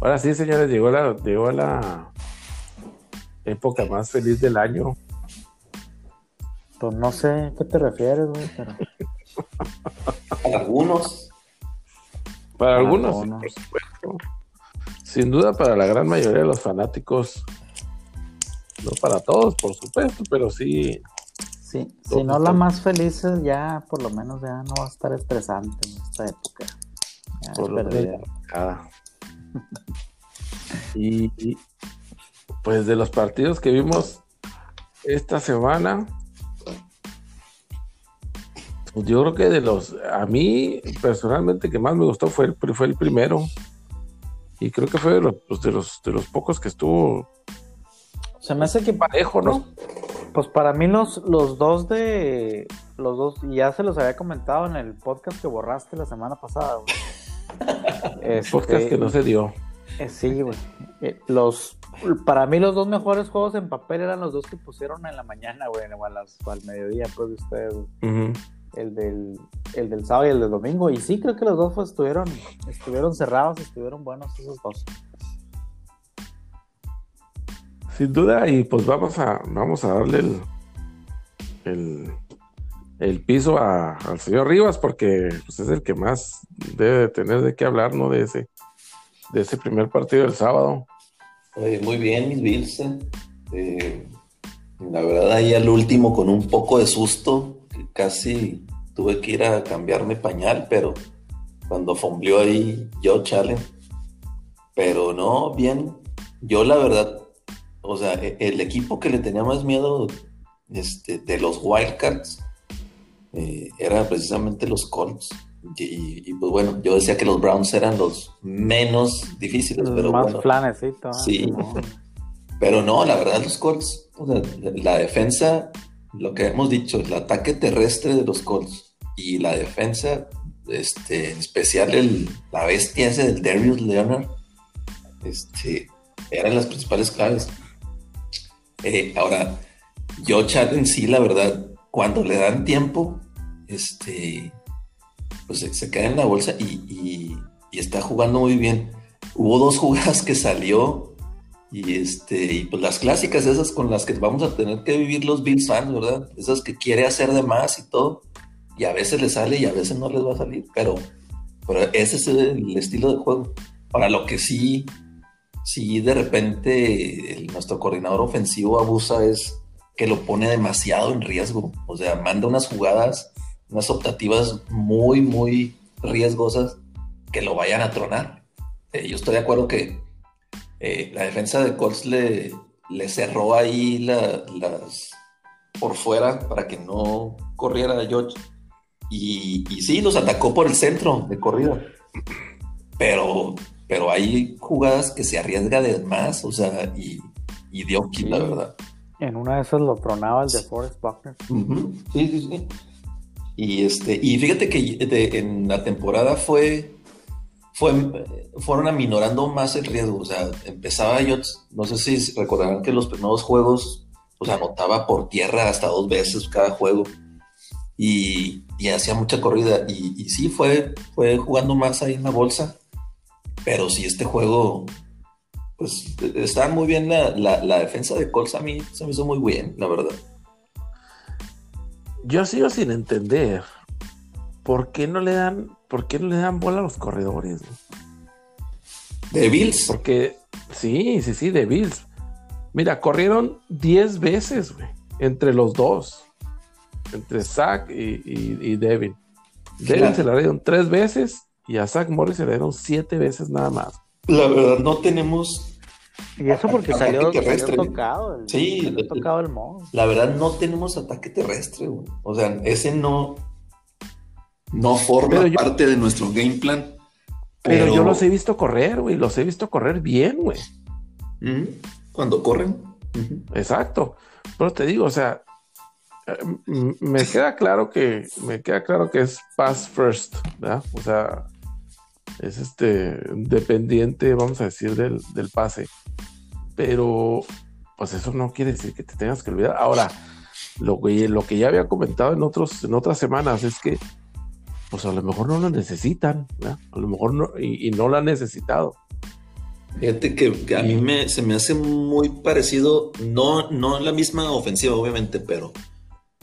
Ahora sí, señores, llegó la, llegó la época más feliz del año. Pues no sé a qué te refieres, güey, pero. Algunos. Para Para algunos, sí, algunos. por supuesto. Sin duda para la gran mayoría de los fanáticos. No para todos, por supuesto, pero sí. Sí, Todo si no la más feliz, ya por lo menos ya no va a estar estresante en esta época. Ya Por es lo menos. Y, y, pues de los partidos que vimos esta semana, pues yo creo que de los, a mí personalmente que más me gustó fue el, fue el primero. Y creo que fue de los, pues, de los, de los pocos que estuvo Se me hace que parejo, ¿no? Pues para mí los, los dos de los dos, y ya se los había comentado en el podcast que borraste la semana pasada, güey. Este, Podcast que no se dio. eh, sí, güey. Eh, los para mí los dos mejores juegos en papel eran los dos que pusieron en la mañana, güey, o, a las- o al mediodía, pues de ustedes. Ujú. el del el del sábado y el del domingo, y sí creo que los dos pues, estuvieron estuvieron cerrados, estuvieron buenos esos dos. Sin duda, y pues vamos a, vamos a darle el, el, el piso a- al señor Rivas, porque pues, es el que más debe de tener de qué hablar, ¿no? De ese, de ese primer partido del sábado. Muy bien, mis Bills. eh. Eh, la verdad, ahí al último, con un poco de susto, casi tuve que ir a cambiarme pañal, pero cuando fombleó ahí Josh Allen. Pero no, bien. Yo, la verdad, o sea, e- el equipo que le tenía más miedo este, de los Wildcats eh, era precisamente los Colts. Y, y, pues bueno, yo decía que los Browns eran los menos difíciles, pero más bueno. flanecito. ¿eh? Sí. Simón. Pero no, la verdad, los Colts, o sea, la, defensa, lo que hemos dicho, el ataque terrestre de los Colts y la defensa, este, en especial el, la bestia ese del Darius Leonard, este, eran las principales claves. Eh, ahora, yo Allen sí, la verdad, cuando le dan tiempo, este, pues se, se queda en la bolsa y, y- y está jugando muy bien. Hubo dos jugadas que salió y este, y pues las clásicas, esas con las que vamos a tener que vivir los Bills fans, ¿verdad? Esas que quiere hacer de más y todo. Y a veces les sale y a veces no les va a salir. Pero, pero ese es el estilo de juego. Para lo que sí, sí de repente el- nuestro coordinador ofensivo abusa es que lo pone demasiado en riesgo. O sea, manda unas jugadas, unas optativas muy, muy riesgosas que lo vayan a tronar. Eh, yo estoy de acuerdo que eh, la defensa de Colts le, le cerró ahí la- las por fuera para que no corriera George. Y, y sí, los atacó por el centro de corrida. Pero, pero hay jugadas que se arriesga de más, o sea, y, y dio kill, la verdad. En una de esas lo tronaba el de Forrest Buckner. Ujú, Sí, sí, sí. Y este, y fíjate que de- en la temporada fue, fue, fueron aminorando más el riesgo. O sea, empezaba yo, no sé si recordarán que los primeros juegos, sea, anotaba por tierra hasta dos veces cada juego. Y, y hacía mucha corrida. Y, y sí, fue, fue jugando más ahí en la bolsa. Pero sí, este juego, pues estaba muy bien la, la, la defensa de Colts. A mí se me hizo muy bien, la verdad. Yo sigo sin entender por qué no le dan, por qué no le dan bola a los corredores. De Bills. Porque sí, sí, sí, de Bills. Mira, corrieron 10 veces, güey, entre los dos. Entre Zach y, y, y Devin. Devin se la dieron tres veces y a Zach Morris se le dieron siete veces nada más. La verdad, no tenemos, Y eso porque Ataque salió, terrestre. salió tocado. El, Sí, salió tocado el modo. la verdad, no tenemos ataque terrestre, güey. O sea, ese no, no forma yo- parte de nuestro game plan. Pero, yo los he visto correr, güey, los he visto correr bien, güey. Cuando corren. Exacto. Pero te digo, o sea, eh, me queda claro que me queda claro que es pass first, ¿verdad? O sea, es este dependiente, vamos a decir, del, del pase. Pero, pues eso no quiere decir que te tengas que olvidar. Ahora, lo que, lo que ya había comentado en otros, en otras semanas es que, pues a lo mejor no lo necesitan. A lo mejor no, y, no lo han necesitado. Fíjate que, a mí me, se me hace muy parecido, no, no la misma ofensiva, obviamente, pero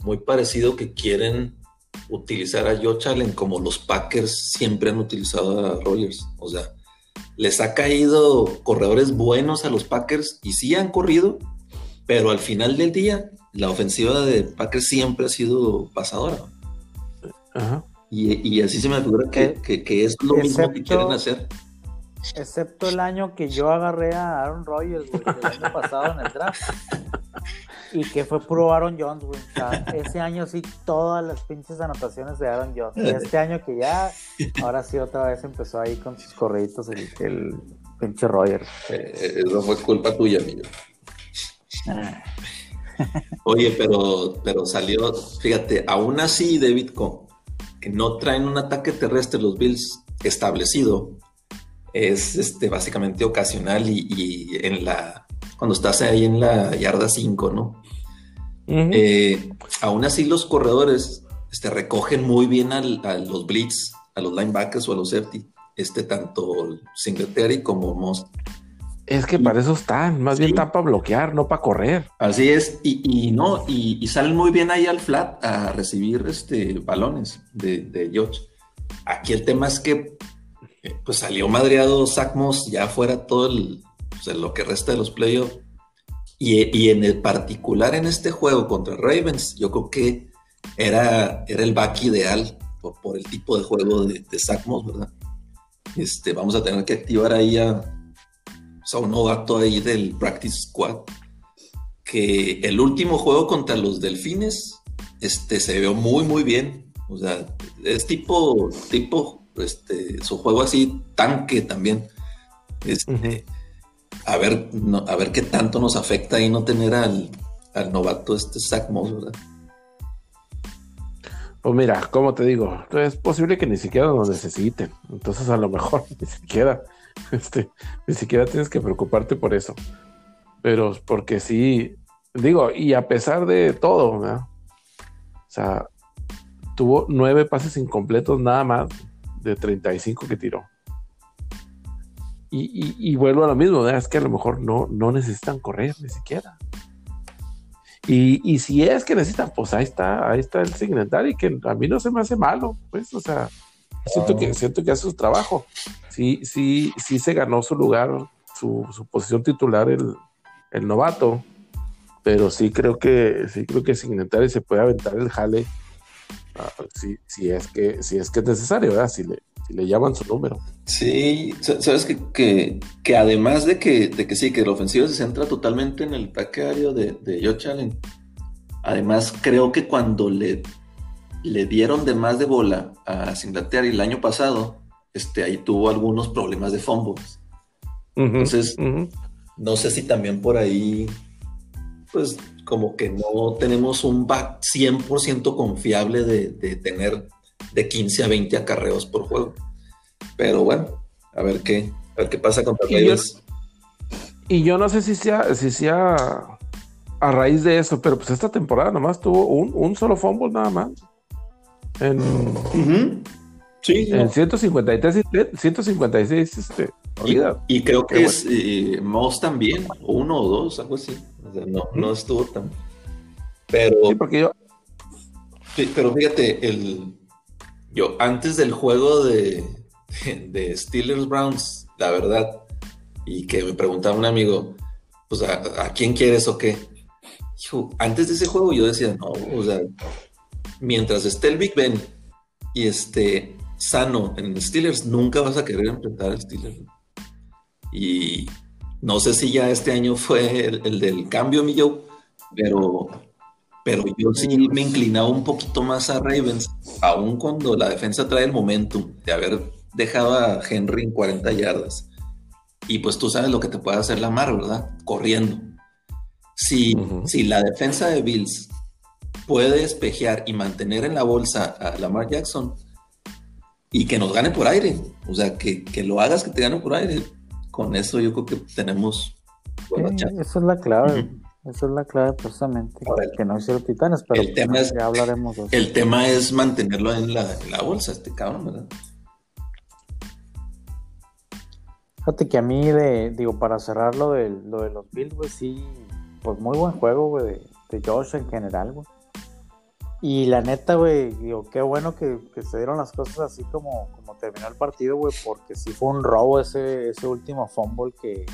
muy parecido que quieren utilizar a Josh Allen como los Packers siempre han utilizado a Rogers. O sea, les ha caído corredores buenos a los Packers y sí han corrido, pero al final del día la ofensiva de Packers siempre ha sido pasadora. Y, así se me figura que, eh, es lo mismo que quieren hacer. Excepto el año que yo agarré a Aaron Rodgers, el año pasado en el draft. Y que fue puro Aaron Jones, güey. ese año sí, todas las pinches anotaciones de Aaron Jones. Y este año que ya, ahora sí otra vez empezó ahí con sus correitos el, pinche Rogers. Eh, eso fue culpa tuya, amigo. Oye, pero, pero salió, fíjate, aún así, David, que no traen un ataque terrestre los Bills establecido, es este, básicamente ocasional y en la cuando estás ahí en la yarda 5, ¿no? Eh, aún así los corredores este, recogen muy bien a los blitz, a los linebackers o a los safety, este, tanto Singletary como Most. Es que para eso están, más bien están para bloquear, no para correr. Así es, y, no, y, salen muy bien ahí al flat a recibir este, balones de, de George. Aquí el tema es que eh, pues salió madreado Zach Moss ya fuera todo el, lo que resta de los playoffs. Y, en el particular en este juego contra Ravens, yo creo que era, era el back ideal por, el tipo de juego de, de ¿verdad? Este, vamos a tener que activar ahí a, un novato ahí del Practice Squad. Que el último juego contra los Delfines este, se vio muy, muy bien. O sea, es tipo, tipo, este, su juego así, tanque también. Este, a ver, a ver qué tanto nos afecta ahí no tener al, novato este Zach Moss, ¿verdad? Pues mira, como te digo, es posible que ni siquiera lo necesiten. Entonces a lo mejor ni siquiera, este, ni siquiera tienes que preocuparte por eso. Pero porque sí, digo, y a pesar de todo, ¿verdad? O sea, tuvo nueve pases incompletos nada más de 35 que tiró. Y, vuelvo a lo mismo, es que a lo mejor no, no necesitan correr ni siquiera. Y, si es que necesitan, pues ahí está, ahí está el y que a mí no se me hace malo, pues, o sea, siento que, siento que hace su trabajo. Sí, sí, sí se ganó su lugar, su, posición titular el, novato, pero sí creo que, sí creo que Signetari se puede aventar el jale ah, si, si, es que, si es que es necesario, ¿verdad? Si le, le llaman su número. Sí, sabes que, que, además de que, de que sí, que la ofensiva se centra totalmente en el ataque aéreo de, de Josh Allen, además creo que cuando le, le dieron de más de bola a Singletary el año pasado, este, ahí tuvo algunos problemas de fumbles. Entonces, no sé si también por ahí, pues como que no tenemos un back 100% confiable de, de tener de 15 a 20 acarreos por juego. Pero bueno, a ver qué, a ver qué pasa con y yo, y yo no sé si sea, si sea a raíz de eso, pero pues esta temporada nomás tuvo un, solo fumble nada más. En, sí, en 153 y 156 este, y, creo que es eh, Moss también, uno o dos, algo así. no, no estuvo tan. Pero. Sí, porque yo. pero fíjate, el, yo, antes del juego de, de Steelers Browns, la verdad, y que me preguntaba un amigo, pues, ¿a, quién quieres o qué? antes de ese juego yo decía, no, o sea, mientras esté el Big Ben y esté sano en Steelers, nunca vas a querer enfrentar al Steelers. Y no sé si ya este año fue el, el del cambio, mi Joe, pero pero yo sí me inclinaba un poquito más a Ravens, aun cuando la defensa trae el momentum de haber dejado a Henry en 40 yardas. Y pues tú sabes lo que te puede hacer la mar, ¿verdad? Corriendo. Si, si la defensa de Bills puede espejear y mantener en la bolsa a Lamar Jackson y que nos gane por aire, o sea, que, lo hagas que te gane por aire, con eso yo creo que tenemos buena Esa es la clave. Esa es la clave precisamente, que no hicieron titanes, pero el tema es, ya hablaremos El tema es mantenerlo en la, bolsa, este cabrón, ¿verdad? Fíjate que a mí, de, digo, para cerrar lo de, lo de los Bills, güey, sí, pues muy buen juego, güey, de, de Josh en general, güey. Y la neta, güey, digo, qué bueno que, que, se dieron las cosas así como, como terminó el partido, güey, porque sí fue un robo ese, ese último fumble que,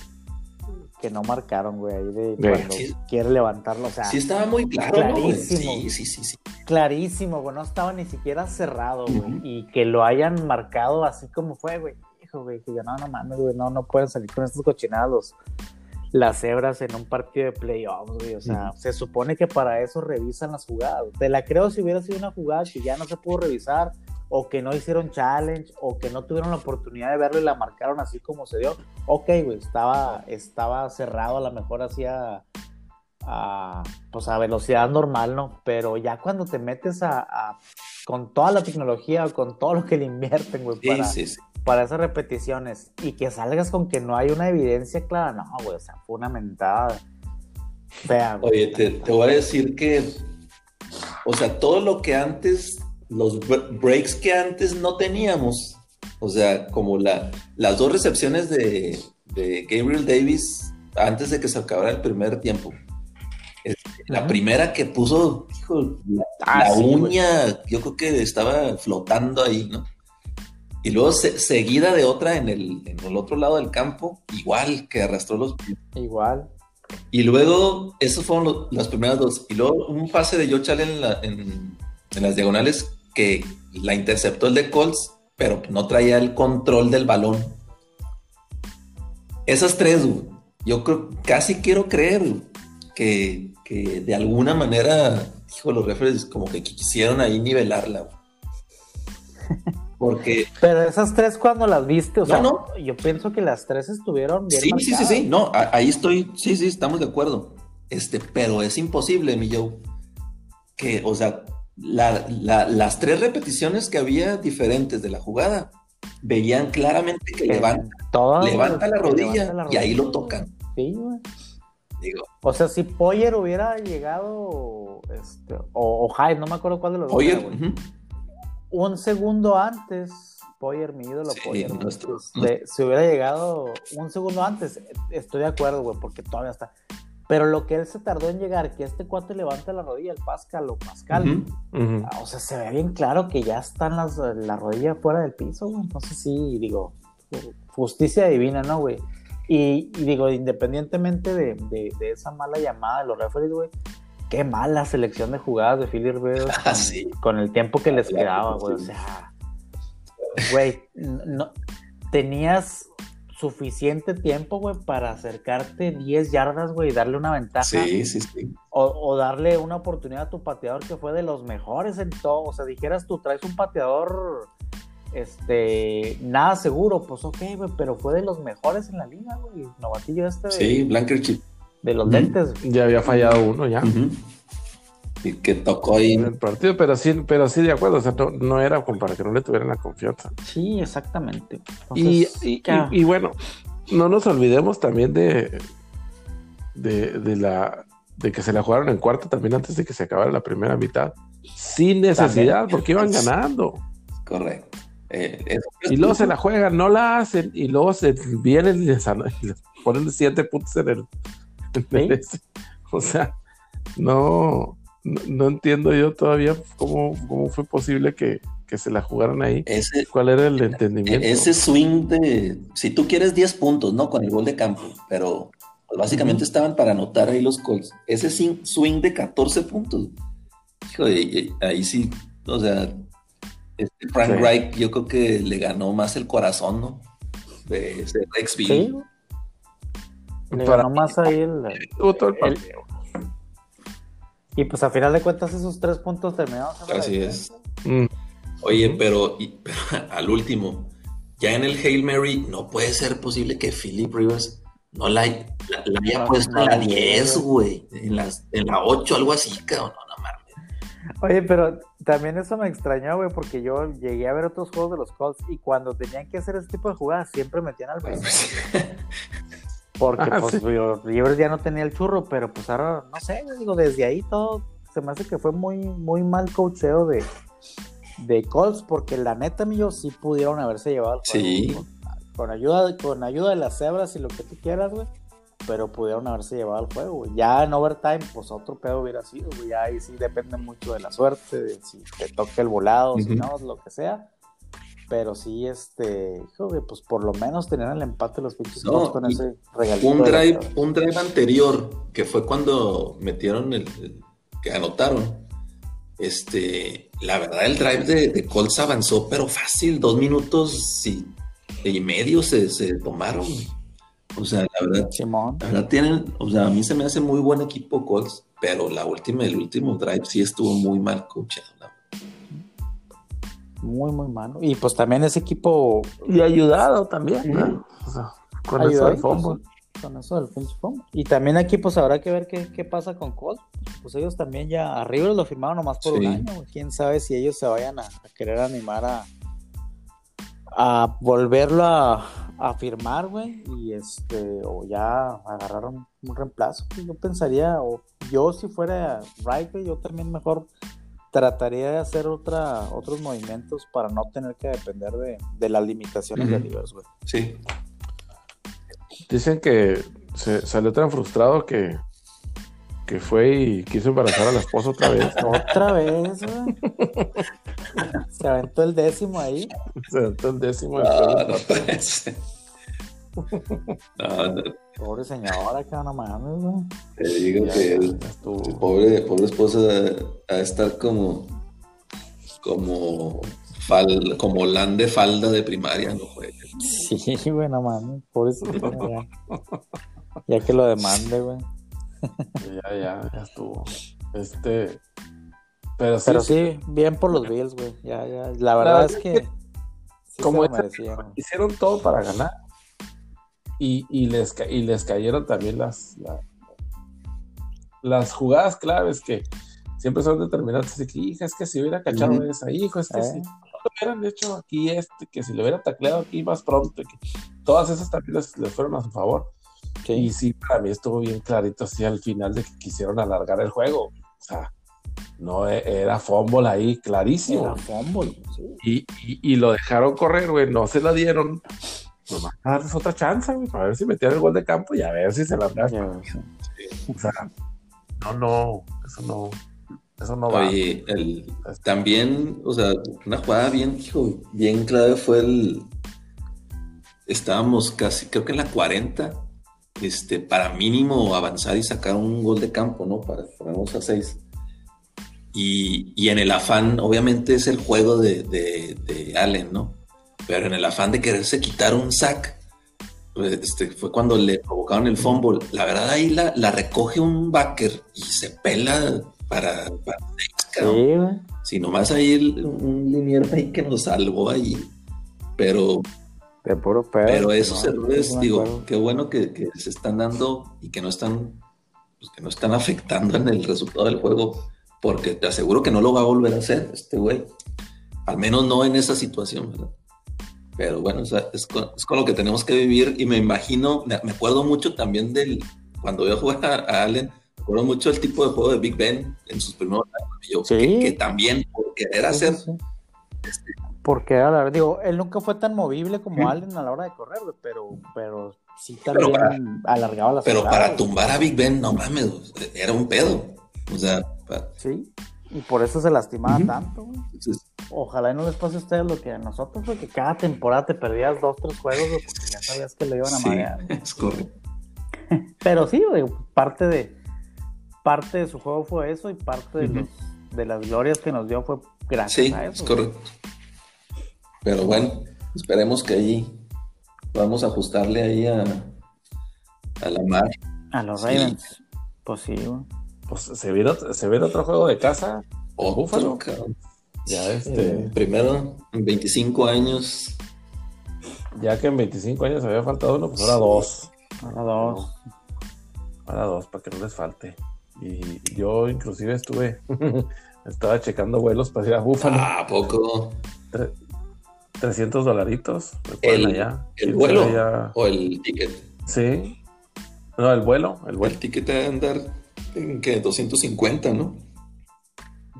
que no marcaron, güey, ahí de cuando quiere levantarlo, o sea. Sí estaba muy claro, clarísimo. Sí, sí, sí, sí. Clarísimo, güey, no estaba ni siquiera cerrado, güey, uh -huh. y que lo hayan marcado así como fue, güey. Güey, que yo, no, no mames, güey, no, no pueden salir con estos cochinados las cebras en un partido de playoffs, güey. O sea, se supone que para eso revisan las jugadas. Te la creo si hubiera sido una jugada que ya no se pudo revisar, o que no hicieron challenge, o que no tuvieron la oportunidad de verlo y la marcaron así como se dio. Ok, güey, estaba, estaba cerrado, a lo mejor hacía a, pues a velocidad normal, ¿no? Pero ya cuando te metes a, a con toda la tecnología, con todo lo que le invierten, güey, para, sí, sí para esas repeticiones y que salgas con que no hay una evidencia clara, no, güey, o sea, fue una mentada fea. Oye, te, te, voy a decir que, o sea, todo lo que antes, los breaks que antes no teníamos, o sea, como la, las dos recepciones de, de Gabriel Davis antes de que se acabara el primer tiempo. La primera que puso, hijo, la, ah, la sí, uña, güey. yo creo que estaba flotando ahí, ¿no? Y luego se, seguida de otra en el, en el, otro lado del campo, igual que arrastró los pies. Igual. Y luego, esos fueron las primeras dos. Y luego un pase de Joe Allen en, la, en, en, las diagonales que la interceptó el de Colts, pero no traía el control del balón. Esas tres, yo creo, casi quiero creer que, que de alguna manera, hijo, los referees como que quisieron ahí nivelarla. Porque... Pero esas tres cuando las viste, o no, sea, no. yo pienso que las tres estuvieron bien Sí, marcadas. sí, sí, sí, no, ahí estoy, sí, sí, estamos de acuerdo. Este, pero es imposible, mi Joe, que, o sea, la, la, las tres repeticiones que había diferentes de la jugada, veían claramente que, que levanta, levanta, la rodilla, levanta, la rodilla, y ahí lo tocan. Sí, güey. Digo. O sea, si Poyer hubiera llegado, este, o, o Hyde, no me acuerdo cuál de los Poyer, dos. Era, un segundo antes, Poyer, mi ídolo, sí, Poyer, nuestro, este, si hubiera llegado un segundo antes, estoy de acuerdo, güey, porque todavía está. Pero lo que él se tardó en llegar, que este cuate levanta la rodilla, el Pascal o Pascal, uh -huh, uh -huh. o sea, se ve bien claro que ya están las, la rodilla fuera del piso, güey. Entonces sí, digo, justicia divina, ¿no, güey? Y, y, digo, independientemente de, de, de, esa mala llamada de los referees, güey, qué mala selección de jugadas de Philly Rivers con, ah, sí. con, el tiempo que les quedaba, güey. O sea, güey, no, tenías suficiente tiempo, güey, para acercarte 10 yardas, güey, y darle una ventaja. Sí, sí, sí. O, o, darle una oportunidad a tu pateador que fue de los mejores en todo. O sea, dijeras tú, traes un pateador, este, nada seguro, pues ok, güey, pero fue de los mejores en la liga, güey. Novatillo este. De... Sí, Blankerchip de los lentes. Ya había fallado uno ya. Uh -huh. Y que tocó ahí. En el partido, pero sí, pero sí de acuerdo. O sea, no, no era como para que no le tuvieran la confianza. Sí, exactamente. Entonces, y, y, y, y, bueno, no nos olvidemos también de, de, de, la de que se la jugaron en cuarto también antes de que se acabara la primera mitad. Sin necesidad, también. porque iban ganando. Correcto. Eh, y luego se la juegan, no la hacen, y luego se vienen y les, y les ponen siete puntos en el, ¿Sí? O sea, no, no, entiendo yo todavía cómo, cómo fue posible que, que, se la jugaran ahí. Ese, ¿Cuál era el entendimiento? Ese swing de, si tú quieres 10 puntos, ¿no? Con el gol de campo, pero pues, básicamente uh -huh. estaban para anotar ahí los calls. Ese swing de 14 puntos. Hijo, ahí sí, o sea, este Frank sí. Reich yo creo que le ganó más el corazón, ¿no? De ese Rex ¿Sí? Le ganó más ahí el, el, el, Y pues a final de cuentas esos tres puntos terminados. Así es. Mm. Oye, pero, y, pero, al último, ya en el Hail Mary no puede ser posible que Philip Rivers no la, la, la haya no, puesto en la 10, güey. En, en la 8, algo así, cabrón. No, no mames. Oye, pero también eso me extrañó, güey, porque yo llegué a ver otros juegos de los Colts y cuando tenían que hacer ese tipo de jugadas siempre metían al pues, Porque ah, pues sí. Rivers ya no tenía el churro, pero pues ahora, no sé, digo, desde ahí todo se me hace que fue muy, muy mal cocheo de, de Colts, porque la neta, mío, sí pudieron haberse llevado. Sí. con ayuda, con ayuda de las cebras y lo que tú quieras, güey. Pero pudieron haberse llevado al juego, güey. Ya en overtime, pues otro pedo hubiera sido, güey. Ya ahí sí depende mucho de la suerte, de si te toca el volado, si Ujú. no, lo que sea. Pero sí, este, güey, pues por lo menos tenían el empate los pinches No, con ese regalito. Un la drive, un drive anterior, que fue cuando metieron el, el- que anotaron. Este, la verdad, el drive de, de Colts avanzó, pero fácil, dos minutos y, y medio se, se tomaron. O sea, la verdad, Simón. la verdad tienen, o sea, a mí se me hace muy buen equipo Colts, pero la última, el último drive sí estuvo muy mal coachado. la Muy, muy malo. Y pues también ese equipo Y ayudado también, ¿no? O sea, con eso del con eso del. Y también aquí pues habrá que ver qué, qué pasa con Colts. Pues ellos también ya, a Rivers lo firmaron nomás por Sí. un año. Quién sabe si ellos se vayan a, a querer animar a, a volverlo a, a firmar, güey. Y este, o ya agarraron un reemplazo. pues, Yo pensaría, o yo si fuera Wright, güey, yo también mejor trataría de hacer otra, otros movimientos para no tener que depender de, de las limitaciones de Ujú. Rivers, güey. Sí, Dicen que se salió tan frustrado que, que fue y quiso embarazar a la esposa otra vez. Otra vez, güey. Se aventó el décimo ahí. Se aventó el décimo. del no, juego. no. No, no, Pobre señora, que no mames, güey. te digo Ya, que ya, el-. Pobre, pobre esposa a estar como como fal, como lan de falda de primaria, no juegue. Sí, güey, no mames. Pobre señora. Ya, Ya que lo demande, güey. Ya, ya, ya estuvo. Este. Pero sí, Pero sí, bien por los Bills, güey. Ya, ya. La verdad La es que. es sí como güey. hicieron todo para ganar. Y, y les, y les cayeron también las, la- las jugadas claves que siempre son determinantes. De que, hija, es que si hubiera cachado Ujú. esa, hijo, es que Eh. si no lo hubieran hecho aquí este, que si lo hubieran tacleado aquí más pronto, que todas esas también les, les fueron a su favor. Y Sí. sí, para mí estuvo bien clarito así al final de que quisieron alargar el juego. O sea, no e- era fumble ahí, clarísimo. Era fumble, sí. Y, y, y lo dejaron correr, güey, no se la dieron. Nomás a darles otra chance, güey, para ver si metían el gol de campo y a ver si se la dan. Sí. O sea, no, no, eso no, eso no va. Oye, el, también, o sea, una jugada bien, hijo, bien clave fue el. Estábamos casi, creo que en la 40, este, para mínimo avanzar y sacar un gol de campo, ¿no? Para ponernos a 6. Y, y en el afán, obviamente es el juego de, de, de Allen, ¿no? Pero en el afán de quererse quitar un sack, pues, este, fue cuando le provocaron el fumble. La verdad, ahí la, la recoge un backer y se pela para, para. Sí, güey. Si nomás ahí el- un liniero ahí que nos salvó ahí. Pero, De puro pedo. pero esos no, errores, no digo, qué bueno que, que se están dando y que no están, pues, que no están afectando en el resultado del juego, porque te aseguro que no lo va a volver a hacer este güey. Al menos no en esa situación, ¿verdad? Pero bueno, o sea, es, con, es con lo que tenemos que vivir y me imagino, me, acuerdo mucho también del, cuando yo jugué a, a Allen, me acuerdo mucho del tipo de juego de Big Ben en sus primeros años, yo, Sí. que, que también por querer hacer sí, sí. Porque a la verdad, digo, él nunca fue tan movible como. Allen a la hora de correr, pero, pero sí Pero también alargaba las Pero para tumbar a Big Ben, no mames, era un pedo. O sea, pa- Sí, y por eso se lastimaba tanto, güey. Ojalá y no les pase a ustedes lo que a nosotros, porque cada temporada te perdías dos, tres juegos, güey, porque ya sabías que lo iban a sí, marear. es correcto. Pero sí, güey, parte de parte de su juego fue eso y parte de, los, de las glorias que nos dio fue gracias Sí, a es güey. correcto. Pero bueno, esperemos que ahí vamos a ajustarle ahí a, a la mar. A los Sí. Ravens. Pues sí, güey. Pues se viene, otro- se viene otro juego de casa. Otro, Búfalo. cabrón. Ya Eh, este, primero, en 25 años. ya que en 25 años había faltado uno, pues ahora dos. Ahora dos. Ahora dos, para que no les falte. Y yo inclusive estuve, estaba checando vuelos para ir a Búfalo. Ah, ¿A poco? 300 dolaritos. El- allá. ¿El vuelo? ya- ¿O el ticket? Sí. No, el vuelo, el vuelo. El ticket debe andar en que 250, ¿no?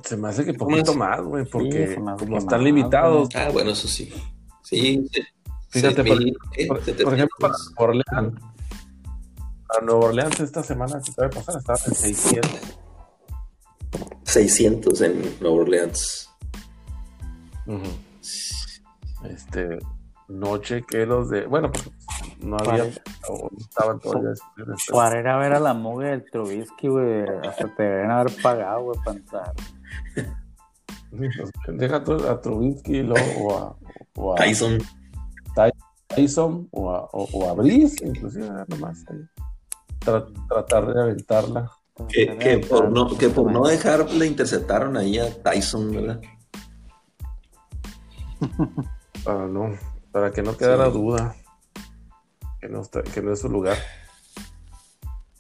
Se me hace que poquito más, güey, porque como están más, limitados, Ah, bueno, eso sí. Sí, sí. Fíjate, por, 6,000, ¿qué? por- por 700. ejemplo, para Nueva Orleans, para Nueva Orleans esta semana que acaba de pasar estaba en 600. 600 en Nueva Orleans. Este, no chequé los de. Bueno, porque no había. O estaban todavía Para ir a ver a la mugre del Trubisky, güey. Hasta te deberían haber pagado, güey, para entrar. Deja tú a Trubinsky y luego, o a, o a Tyson. Tyson o a, o, o a Brice, inclusive, nada más ahí. Tra- tratar de aventarla. Que, que por no, que por no dejar le interceptaron ahí a Tyson, ¿verdad? Para no, para que no quedara Sí. duda que no, está, que no es su lugar.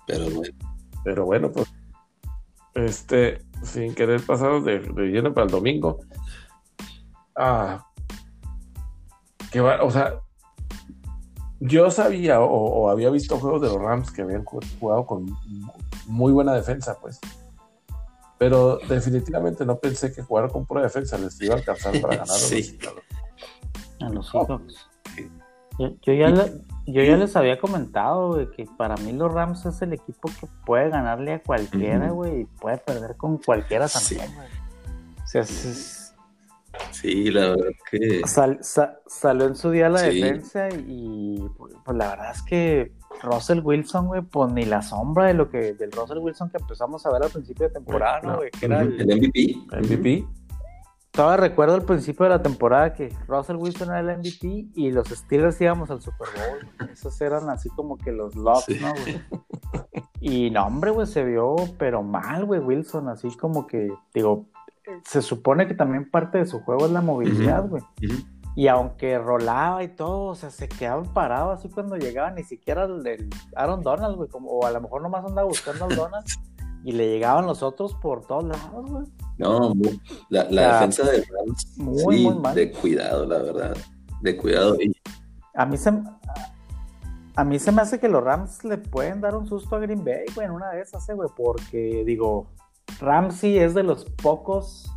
Pero bueno. Pero bueno, pues, este, sin querer pasar de, de lleno para el domingo. Ah, que va, o sea, yo sabía o, o había visto juegos de los Rams que habían ju- jugado con muy buena defensa, pues. Pero definitivamente no pensé que jugar con pura defensa les iba a alcanzar para ganar. a los- Sí. a los- A los. Sí. Yo, yo ya le- yo ya les había comentado, güey, que para mí los Rams es el equipo que puede ganarle a cualquiera, güey, y puede perder con cualquiera Sí. también, güey. O sea, es- Sí, la verdad que. sal- sa- salió en su día la Sí. defensa y, pues, pues, la verdad es que Russell Wilson, güey, pues ni la sombra de lo que del Russell Wilson que empezamos a ver al principio de temporada, ¿no, No. güey? Que era El el, MVP. MVP. Todavía recuerdo al principio de la temporada que Russell Wilson era el MVP y los Steelers íbamos al Super Bowl. Esos eran así como que los locks, Sí. ¿no, güey? Y no, hombre, güey, se vio pero mal, güey, Wilson. Así como que, digo, se supone que también parte de su juego es la movilidad, güey. Y aunque rolaba y todo, o sea, se quedaban parados así cuando llegaba, ni siquiera el, el Aaron Donald, güey, como, o a lo mejor nomás andaba buscando al Donald y le llegaban los otros por todos lados, güey. No, la, defensa de Rams. muy, sí, muy mal. De cuidado, la verdad. De cuidado. Y A mí se a mí se me hace que los Rams le pueden dar un susto a Green Bay, güey, en una de esas, eh, güey, porque digo, Ramsey es de los pocos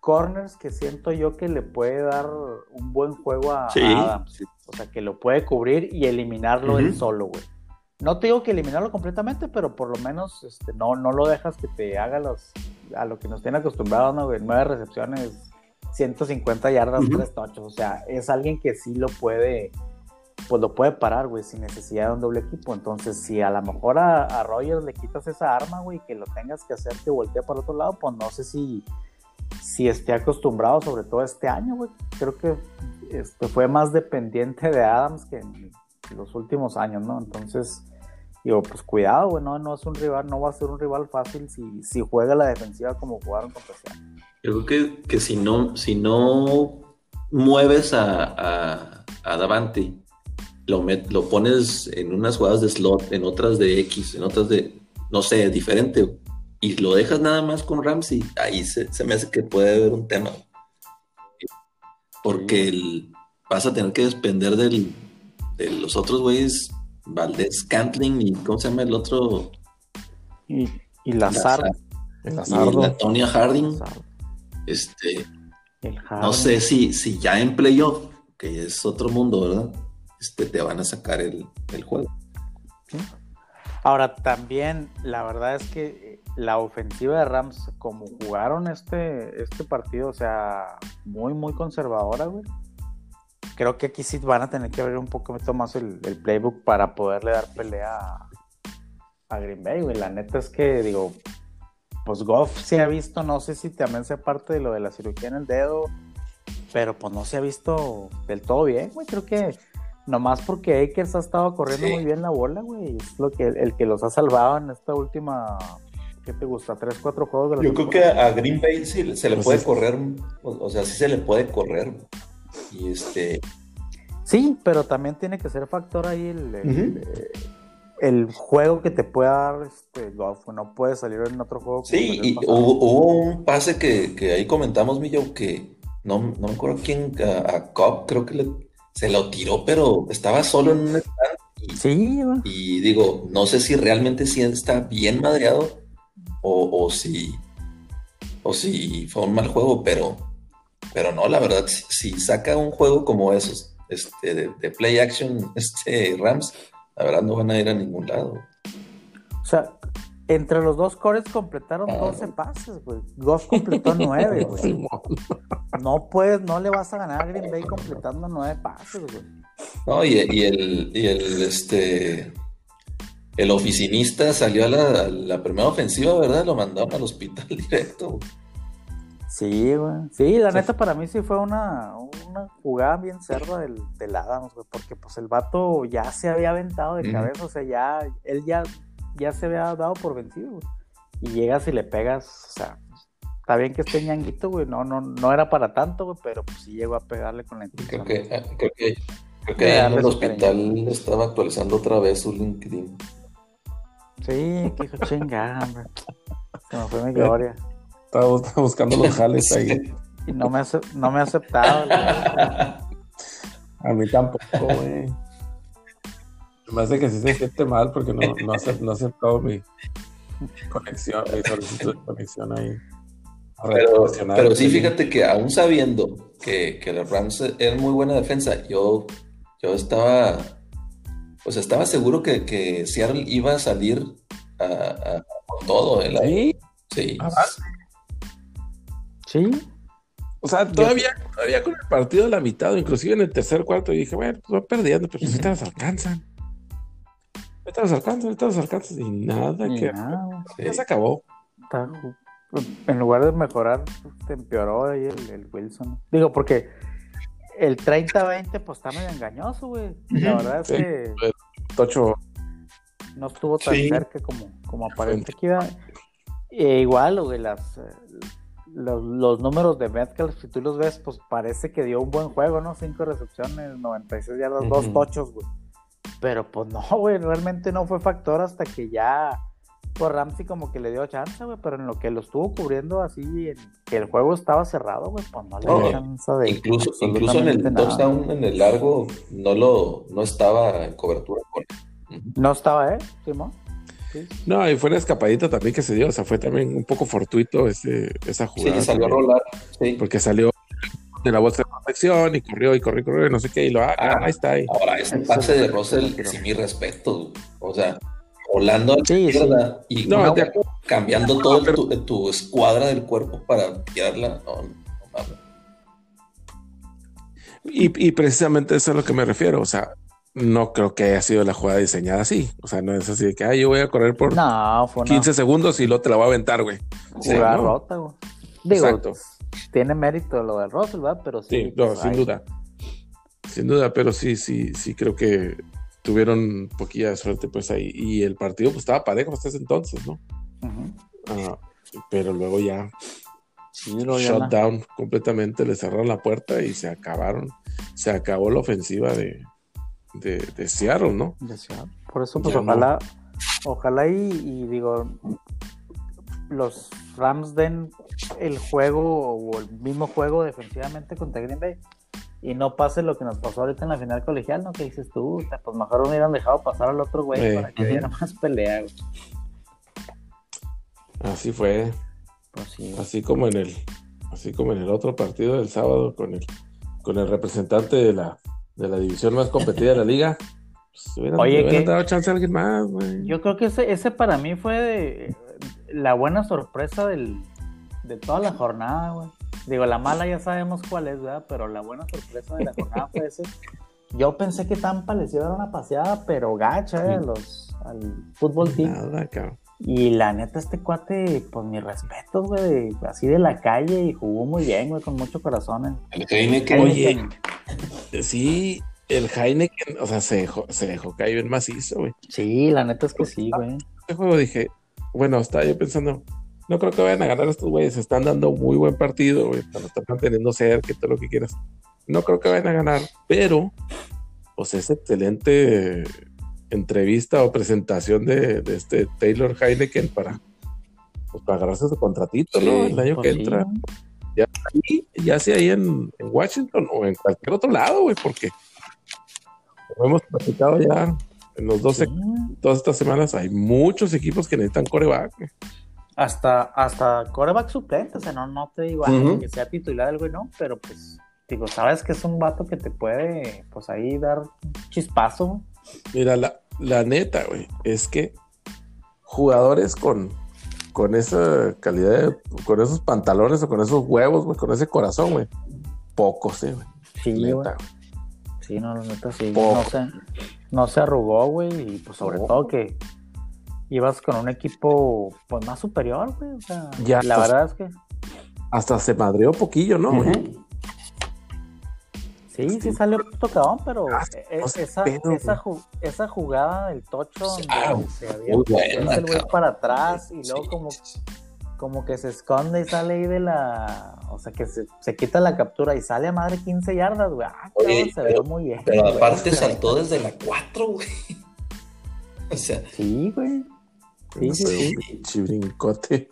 corners que siento yo que le puede dar un buen juego a, a sí, Adams. sí. O sea, que lo puede cubrir y eliminarlo él solo, güey. No te digo que eliminarlo completamente, pero por lo menos este, no, no lo dejas que te haga los, a lo que nos tiene acostumbrados, ¿no? Nueve recepciones, 150 yardas, Ujú. tres tochos. O sea, es alguien que sí lo puede, pues lo puede parar, güey, sin necesidad de un doble equipo. Entonces, si a lo mejor a, a Rogers le quitas esa arma, güey, que lo tengas que hacer que voltee para el otro lado, pues no sé si, si esté acostumbrado, sobre todo este año, güey. Creo que este, fue más dependiente de Adams que en los últimos años, ¿no? Entonces, digo, pues cuidado, güey, no, no es un rival, no va a ser un rival fácil si, si juega la defensiva como jugaron contra Seattle. Yo creo que, que si no, si no mueves a, a, a Davante, lo, met- lo pones en unas jugadas de slot, en otras de X, en otras de, no sé, diferente, y lo dejas nada más con Ramsey, ahí se, se me hace que puede haber un tema. Porque el- vas a tener que depender del, de los otros güeyes, Valdés Cantling y ¿cómo se llama el otro? Y, y Lazar, El Y la Tonya Harding. Lazar, Este, el No sé si, si ya en playoff, que es otro mundo, ¿verdad? Este, te van a sacar el, el juego. Ahora, también, la verdad es que eh, la ofensiva de Rams, como jugaron este, este partido, o sea, muy, muy conservadora, güey. Creo que aquí sí van a tener que abrir un poquito más el, el playbook para poderle dar pelea a, a Green Bay, güey. La neta es que, digo, pues Goff se ha visto, no sé si también sea parte de lo de la cirugía en el dedo, pero pues no se ha visto del todo bien, güey. Creo que nomás porque Akers ha estado corriendo Sí. muy bien la bola, güey, es lo que el que los ha salvado en esta última, ¿qué te gusta? ¿Tres, cuatro juegos de la Yo creo que a Green Bay sí se le Pues puede es- correr, o, o sea, sí se le puede correr. Y este, Sí, pero también tiene que ser factor ahí el, el, eh, el juego que te pueda dar este no puede salir en otro juego. sí, y hubo, hubo un pase que, que ahí comentamos, Millo, que no, no me acuerdo quién, a, a Cobb creo que le- se lo tiró, pero estaba solo en un stand. Y, Sí, y digo, no sé si realmente sí está bien madreado o, o si o si fue un mal juego, pero pero no, la verdad, si, saca un juego como esos este, de, de play action este, Rams, la verdad no van a ir a ningún lado. O sea, entre los dos cores completaron Ah. 12 pases, güey. Goff completó 9, güey. No puedes, no le vas a ganar a Green Bay completando 9 pases, güey. No, y, y el, y el, este, el oficinista salió a la, a la primera ofensiva, ¿verdad? Lo mandaron al hospital directo. Sí, güey. Sí, la Sí. neta para mí sí fue una, una jugada bien cerda del, del Adams, güey, porque pues el vato ya se había aventado de cabeza, o sea, ya, él ya, ya se había dado por vencido, güey. Y llegas y le pegas, o sea, está bien que esté ñanguito, güey, no, no, no era para tanto, güey, pero pues sí llegó a pegarle con la Creo que, creo que, creo que en el hospital estaba actualizando otra vez su LinkedIn. Sí, que hijo chingada, hombre. Se me fue mi gloria. Estaba, bus- estaba buscando los jales ahí. Y no me, no me ha aceptado. güey. A mí tampoco, güey. Me hace que sí se siente mal porque no, no, acep- no ha aceptado mi conexión, mi solicitud de conexión ahí. Pero, sí, fíjate que aún sabiendo que, que los Rams eran muy buena defensa, yo, yo estaba, pues estaba seguro que, que Seattle iba a salir a, a- con todo. ¿eh? Sí, sí. Ah, Sí, o sea, todavía, todavía con el partido a la mitad, o inclusive en el tercer cuarto, dije, bueno, pues va perdiendo, pero ahorita los alcanzan. Ahorita los alcanzan, ahorita los alcanzan. Y nada, y que nada, ya se acabó. Está- en lugar de mejorar, te empeoró ahí el, el Wilson. Digo, porque el 30-20 pues está medio engañoso, güey. La verdad es sí. que Tocho, no estuvo tan Sí. cerca como, como aparente que iba. E igual, güey, las, eh, los, los números de Metcalf, si tú los ves, pues parece que dio un buen juego, ¿no? Cinco recepciones, 96 yardas, dos Ujú. tochos, güey. Pero pues no, güey, realmente no fue factor hasta que ya por Ramsey como que le dio chance, güey, pero en lo que lo estuvo cubriendo así, en que el juego estaba cerrado, güey, pues no le dio No, chance de Incluso, incluso en el touchdown, en el largo, no lo, no estaba en cobertura con. No estaba, ¿eh? Simón. Sí. No, y fue una escapadita también que se dio, o sea, fue también un poco fortuito ese, esa jugada. Sí, salió a rolar. Sí. Porque salió de la bolsa de protección y corrió y corrió y corrió y no sé qué, y lo, ah, Ah. ahí está ahí. Ahora, ese pase es de Russell, quiero. sí, mi respeto. O sea, volando a la Sí, izquierda y No, cambiando todo tu, tu escuadra del cuerpo para pillarla. No, no mames. Y, y precisamente eso es a lo que me refiero, o sea, no creo que haya sido la jugada diseñada así, o sea, no es así de que, ay, yo voy a correr por No, fue una 15 segundos y luego te la voy a aventar, güey. Sí, jugada ¿no? rota, güey. Digo, Exacto. tiene mérito lo del Russell, ¿verdad? Pero sí. Sí, no, pues, sin ay, duda. Sin duda, pero sí, sí, sí creo que tuvieron poquilla de suerte pues ahí. Y el partido pues estaba parejo hasta ese entonces, ¿no? Ah, pero luego ya Sí, luego ya shut la- down completamente, le cerraron la puerta y se acabaron, se acabó la ofensiva de, de, de Seattle, ¿no? de Seattle. Por eso, pues Ya no. ojalá, ojalá y, y digo, los Rams den el juego o el mismo juego defensivamente contra Green Bay y no pase lo que nos pasó ahorita en la final colegial, ¿no? Que dices tú, pues mejor hubieran dejado pasar al otro güey Eh, para que ujú. diera más pelea, güey. Así fue, Pues sí, así como en el, así como en el otro partido del sábado con el, con el representante de la, de la división más competida de la liga. Pues, hubieran, Oye, hubieran ¿qué? dado chance a alguien más, güey. Yo creo que ese, ese para mí fue de- la buena sorpresa del, de toda la jornada, güey. Digo, la mala ya sabemos cuál es, ¿verdad? Pero la buena sorpresa de la jornada fue ese. Yo pensé que Tampa les iba a dar una paseada, pero gacha, ¿eh? a los, al fútbol team. Nada, cabrón. Y la neta, este cuate, pues mis respetos, güey. Así de la calle y jugó muy bien, güey, con mucho corazón. El Heineken, Oye. Sí, el Heineken, o sea, se dejó, se dejó caer bien macizo, güey. Sí, la neta es que sí, güey. Este juego dije, bueno, estaba yo pensando, no creo que vayan a ganar estos güeyes, están dando muy buen partido, güey, lo están manteniendo cerca y todo lo que quieras. No creo que vayan a ganar, pero, pues es excelente entrevista o presentación de, de este Taylor Heineken para, pues, para agarrarse su contratito, ¿no? El año Pues que sí, entra. Güey. Y ya sea ahí en, en Washington o en cualquier otro lado, güey, porque como hemos platicado ya en los 12, Sí, todas estas semanas, hay muchos equipos que necesitan coreback. güey. Hasta, hasta coreback suplente, o sea, no, no te digo que sea titular el güey, no, pero pues digo, sabes que es un vato que te puede, pues ahí dar chispazo. Mira, la, la neta, güey, es que jugadores con, con esa calidad, con esos pantalones o con esos huevos, güey, con ese corazón, güey, pocos, eh, güey. Sí, güey. Sí, no, la neta sí. No se, no se arrugó, güey, y pues sobre todo que ibas con un equipo pues más superior, güey. O sea, Ya, la pues, verdad es que Hasta se madreó poquillo, ¿no, güey? Sí, sí salió tocadón, pero Ah, e- no sé, esa, pedo, esa, ju- esa jugada del tocho donde Ah, se había buena, se el güey para atrás y luego Sí. como, como que se esconde y sale ahí de la. O sea, que se, se quita la captura y sale a madre 15 yardas, güey. Ah, Oye, cabrón, se pero- ve muy bien. Pero güey. aparte saltó desde la 4, güey. O sea, Sí, güey. Sí, sí, sí. Chibrincote.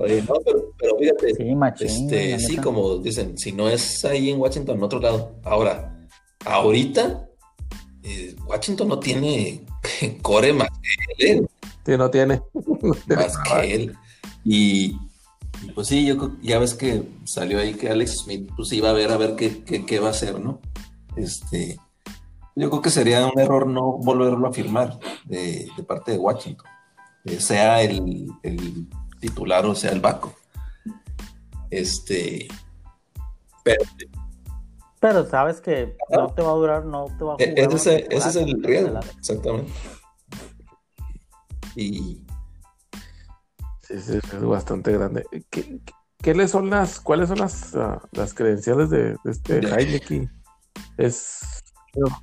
Oye, no, pero, pero fíjate, Sí, machín. este, sí, como dicen, si no es ahí en Washington, en otro lado. Ahora, ahorita, eh, Washington no tiene core más que él, Sí, no tiene. No tiene más nada. que él. Y, y, pues sí, yo ya ves que salió ahí que Alex Smith pues iba a ver a ver qué, qué, qué va a hacer, ¿no? Este, yo creo que sería un error no volverlo a firmar de, de parte de Washington, eh, sea el, el titular o sea el Baco. Este, pero Pero sabes que no te va a durar, no te va a e- jugar. ese, es el- una ese es el temporada riesgo, exactamente. Y Sí, sí, es bastante grande. ¿Qué, qué- qué le son las, cuáles son las, ah, las credenciales de, de este Heineken? ¿Es,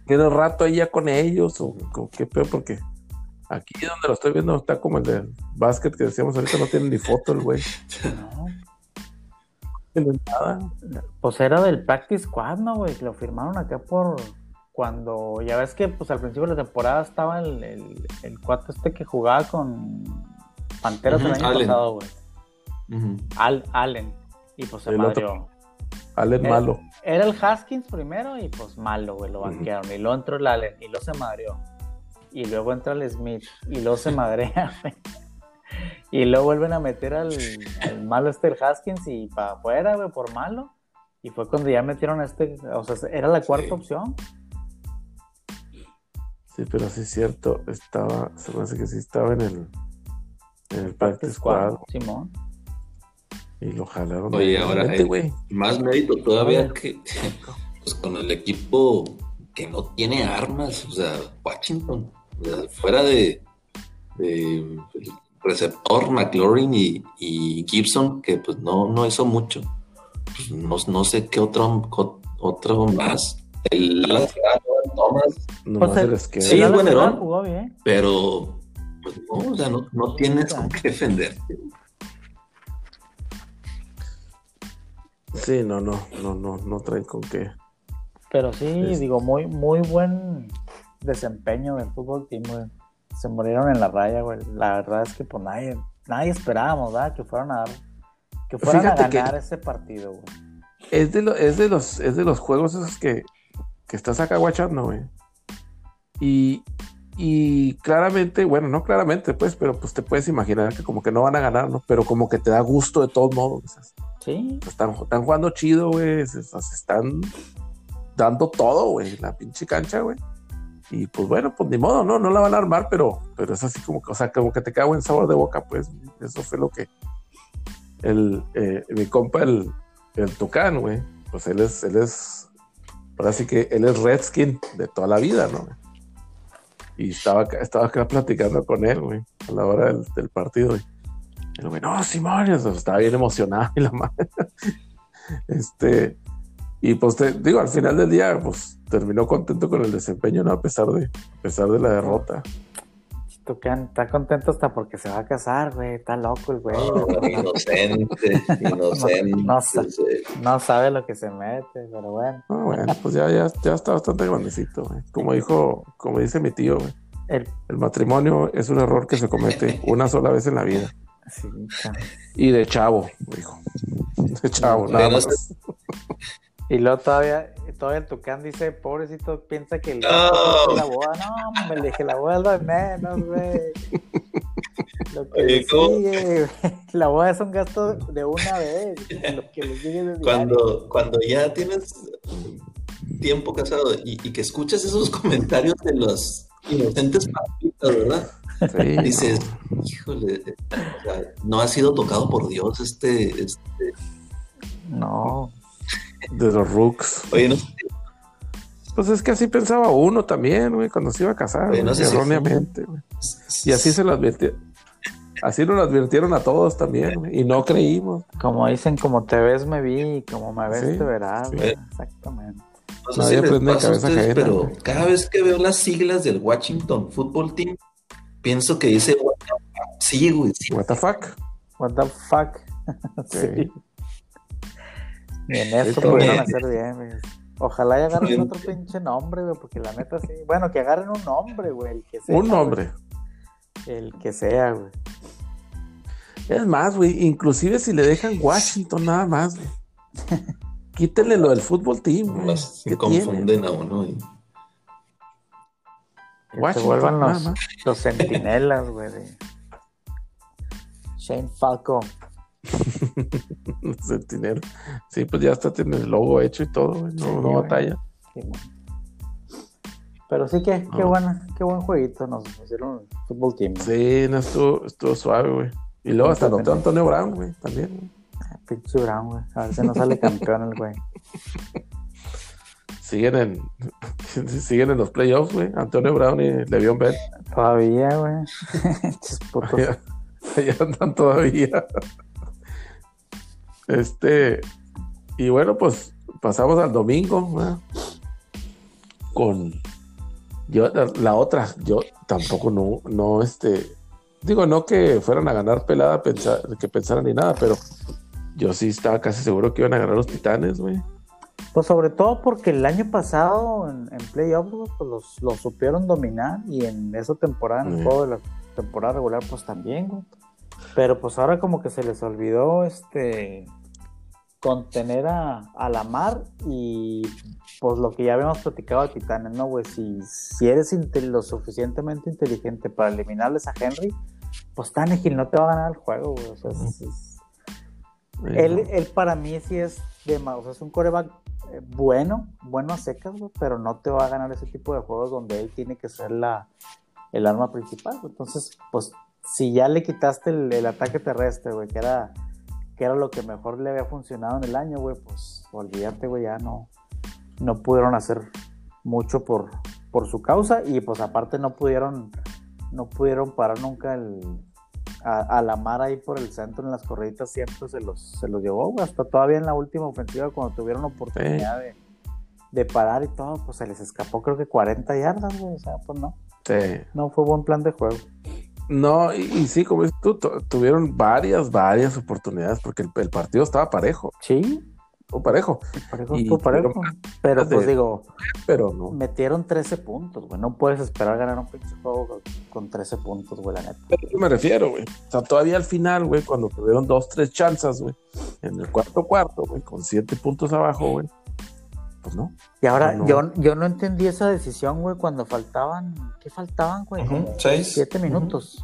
¿Tiene rato ahí ya con ellos o, o qué peor? Porque aquí donde lo estoy viendo está como el del básquet que decíamos ahorita, no tiene ni foto el güey. No, No nada. Pues era del Practice Squad, ¿no, güey? Que lo firmaron acá por cuando, ya ves que pues al principio de la temporada estaba el, el, el cuate este que jugaba con Panteras el Ujú, año Allen. pasado, güey. Al, Allen. Y pues se El otro. madrió. Allen Eh, malo. Era el Haskins primero y pues malo, güey, lo banquearon. Y luego entró el Allen y luego se madrió. Y luego entra el Smith y luego se madrea, güey. Y luego vuelven a meter al, al malo este el Haskins y para afuera, güey, por malo. Y fue cuando ya metieron a este, o sea, era la cuarta Sí. opción. Sí, pero sí es cierto. Estaba, se me hace que sí estaba en el, en el practice squad Simón. y lo jalaron. Oye, ahora, eh, güey. Más mérito todavía que pues, con el equipo que no tiene armas, o sea, Washington, fuera de, receptor McLaurin y, y Gibson, que pues no, no hizo mucho. Pues, no, no sé qué otro, otro más. El ala cerrada, Thomas, Nomás Pues. Sí, es buen herón. pero pues no, o sea, no, no tienes con qué defenderte. Sí, no, no, no, no, no traen con qué. Pero sí, Es- digo, muy, muy buen desempeño del fútbol team, güey. Se murieron en la raya, güey. La verdad es que pues nadie, nadie esperábamos, ¿verdad? Que fueran a dar, que fueran Fíjate a ganar ese partido, güey. Es de, lo- es de los, es de los juegos esos que, que estás acá guachando, güey. Y, y claramente, bueno, no claramente, pues, pero pues te puedes imaginar que como que no van a ganar, ¿no? Pero como que te da gusto de todos modos. sea, Sí, están, están jugando chido, güey. Se, se están dando todo, güey, la pinche cancha, güey. Y pues bueno, pues ni modo, ¿no? No la van a armar, pero, pero es así como que, o sea, como que te cae buen sabor de boca, pues. Eso fue lo que el, eh, mi compa, el, el Tucán, güey. Pues él es, él es, ahora que él es Redskin de toda la vida, ¿no? Y estaba estaba acá platicando con él, güey, a la hora del, partido, güey. Y güey, no, Simón, estaba bien emocionado y la madre. Este, y pues te digo, al final del día, pues terminó contento con el desempeño, ¿no? A pesar de, a pesar de la derrota. Tucán está contento hasta porque se va a casar, güey. Está loco el güey. No, inocente, inocente. No. No sabe lo que se mete, pero bueno. Ah, bueno, pues ya, ya, ya está bastante grandecito, güey. Como dijo, como dice mi tío, güey. El, El matrimonio es un error que se comete una sola vez en la vida. sí, Y de chavo, dijo. De chavo, nada no más. Y luego todavía, todavía el Tucán dice, pobrecito, piensa que el No. la boda. No, me le dije, la boda es lo de menos, güey. Lo que Oye, sigue, güey. La boda es un gasto de una vez. Lo que sigue. Cuando, cuando ya tienes tiempo casado y, y que escuchas esos comentarios de los inocentes papitas, ¿verdad? Sí, Dices, híjole, o sea, no ha sido tocado por Dios este, este- No. De los Rooks. Oye, no sé, Pues es que así pensaba uno también, güey, cuando se iba a casar, Oye, no güey, sé si- erróneamente, güey. Y así se lo advirtieron. Así nos lo advirtieron a todos también, güey, y no creímos. Como dicen, como te ves, me vi, y como me ves, Sí, te verás. sí. güey. Exactamente. no sé Nadie si les aprende de pasa a cabeza ustedes, ajena, pero güey. cada vez que veo las siglas del Washington Football Team, pienso que dice, "What the fuck?". sí, güey, sí. What the fuck. What the fuck. Sí. Y en eso todo pudieron bien. hacer bien, güey. Ojalá y agarren Bien. otro pinche nombre, güey, porque la neta sí. Bueno, que agarren un nombre, güey, el que sea. Un nombre. güey. El que sea, güey. Es más, güey, inclusive si le dejan Washington nada más, güey. Quítenle lo del fútbol team, güey. ¿Qué confunden a uno. Que se vuelvan los, los centinelas, güey. de Shane Falco. Sentinel. Sí, pues ya está tiene el logo hecho y todo, güey. No, Sí, no güey. batalla. Sí. Pero sí que, qué buena, qué buen jueguito nos pusieron el fútbol team. Sí, no estuvo, estuvo suave, güey. Y luego hasta anotó Antonio Brown, güey, también. güey. Ah, Pinche Brown, güey. A ver si no sale campeón el güey. Siguen en, siguen en los playoffs, güey. Antonio Brown y Le'Veon Bell. Todavía, güey. Allá andan todavía. Este, y bueno, pues pasamos al domingo, ¿verdad? Con yo, la, la otra, yo tampoco no, no, este, digo, no que fueran a ganar pelada, pensar, que pensaran ni nada, pero yo sí estaba casi seguro que iban a ganar los titanes, güey. Pues sobre todo porque el año pasado en, en playoffs, pues los, los supieron dominar y en esa temporada, en el juego de la temporada regular, pues también, güey. Pero pues ahora como que se les olvidó este contener a, a la mar y pues lo que ya habíamos platicado de Titanes, ¿no, güey? Si, si eres lo suficientemente inteligente para eliminarles a Henry, pues Tannehill no te va a ganar el juego, güey. O sea, es- él, él para mí sí es de o sea, es un coreback eh, bueno, bueno a secas, güey, pero no te va a ganar ese tipo de juegos donde él tiene que ser la, el arma principal. Entonces, pues, si ya le quitaste el, el ataque terrestre, güey, que era, que era lo que mejor le había funcionado en el año, güey, pues olvídate, güey, ya no, no pudieron hacer mucho por, por su causa y pues aparte no pudieron, no pudieron parar nunca el, a, a la mar ahí por el centro en las corriditas siempre se los, se los llevó, güey. hasta todavía en la última ofensiva cuando tuvieron oportunidad de, de parar y todo, pues se les escapó creo que 40 yardas, güey, o sea, pues no, Sí. no fue buen plan de juego. No, y, y sí, como dices tú, tu- tuvieron varias, varias oportunidades porque el, el partido estaba parejo, Sí, o parejo, parejo, Y pero de- pues digo, pero no. metieron 13 puntos, güey, no puedes esperar ganar un pinche juego con, con 13 puntos, güey, la neta. A eso me refiero, güey. O sea, todavía al final, güey, cuando tuvieron dos, tres chances, güey, en el cuarto cuarto, güey, con siete puntos abajo, güey, pues no. Y ahora, Ah, no. yo, yo no entendí esa decisión, güey, cuando faltaban, ¿qué faltaban, güey? Ujú, Como seis. Siete minutos.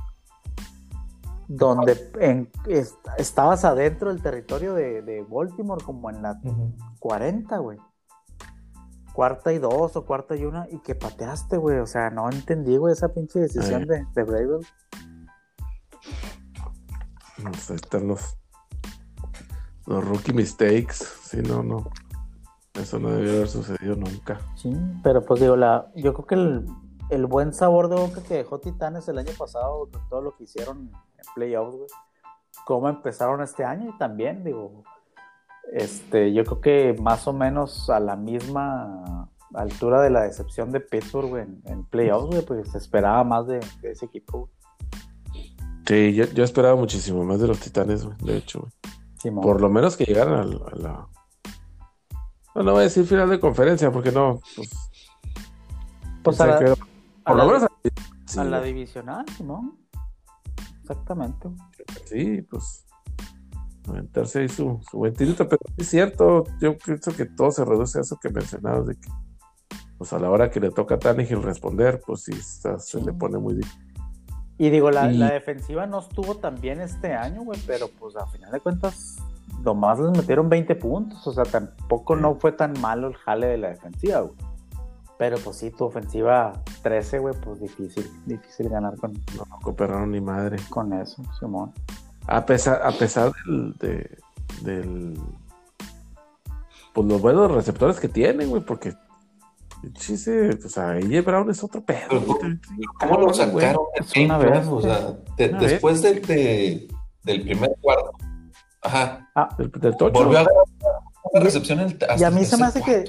Donde en- est- estabas adentro del territorio de, de Baltimore, como en la Ujú. 40, güey. Cuarta y dos o cuarta y una, y que pateaste, güey. O sea, no entendí, güey, esa pinche decisión de, de Bravel. Pues ahí están los, los rookie mistakes. Sí, no, no. Eso no debió haber sucedido nunca. Sí, pero pues digo, la, yo creo que el, el buen sabor de boca que dejó Titanes el año pasado, con todo lo que hicieron en playoffs, güey, cómo empezaron este año y también, digo, este, yo creo que más o menos a la misma altura de la decepción de Pittsburgh, güey, en, en playoffs, güey, pues se esperaba más de, de ese equipo, güey. Sí, yo, yo esperaba muchísimo más de los titanes, güey, de hecho, güey. Simón. Por lo menos que llegaran al- a, la. No, no voy a decir final de conferencia, porque no. Pues, Pues a la- que por la- lo menos. Sí, a la divisional, Simón. Exactamente. Sí, pues aventarse ahí su, su pero es cierto, yo pienso que todo se reduce a eso que mencionabas, de que pues a la hora que le toca a Tannehill responder, pues sí, está- se Sí. le pone muy difícil. Y digo, la, la defensiva no estuvo tan bien este año, güey, pero pues a final de cuentas, nomás les metieron 20 puntos, o sea, tampoco no fue tan malo el jale de la defensiva, güey. Pero pues sí, tu ofensiva 13, güey, pues difícil, difícil ganar con, No cooperaron ni madre. con eso, Simón. A pesar, a pesar del, de- del pues los buenos receptores que tienen, güey, porque sí o sea, AJ Brown es otro pedo. Pero, güey. ¿Cómo lo güey. sacaron? Del una vez, O sea, de- Una después del, de- del primer cuarto. Ajá. Del, del tocho. Volvió a agarrar una recepción el, Y a mí hasta se me hace que-.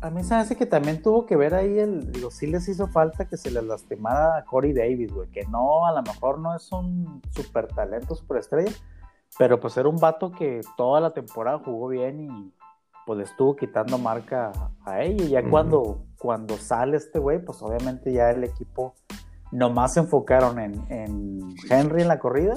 A mí se me hace que también tuvo que ver ahí el, digo, sí les hizo falta que se les lastimara a Corey Davis, güey, que no, a lo mejor no es un super talento, super estrella, pero pues era un vato que toda la temporada jugó bien y pues le estuvo quitando marca a ella. Y ya cuando, cuando sale este güey, pues obviamente ya el equipo nomás se enfocaron en, en Henry en la corrida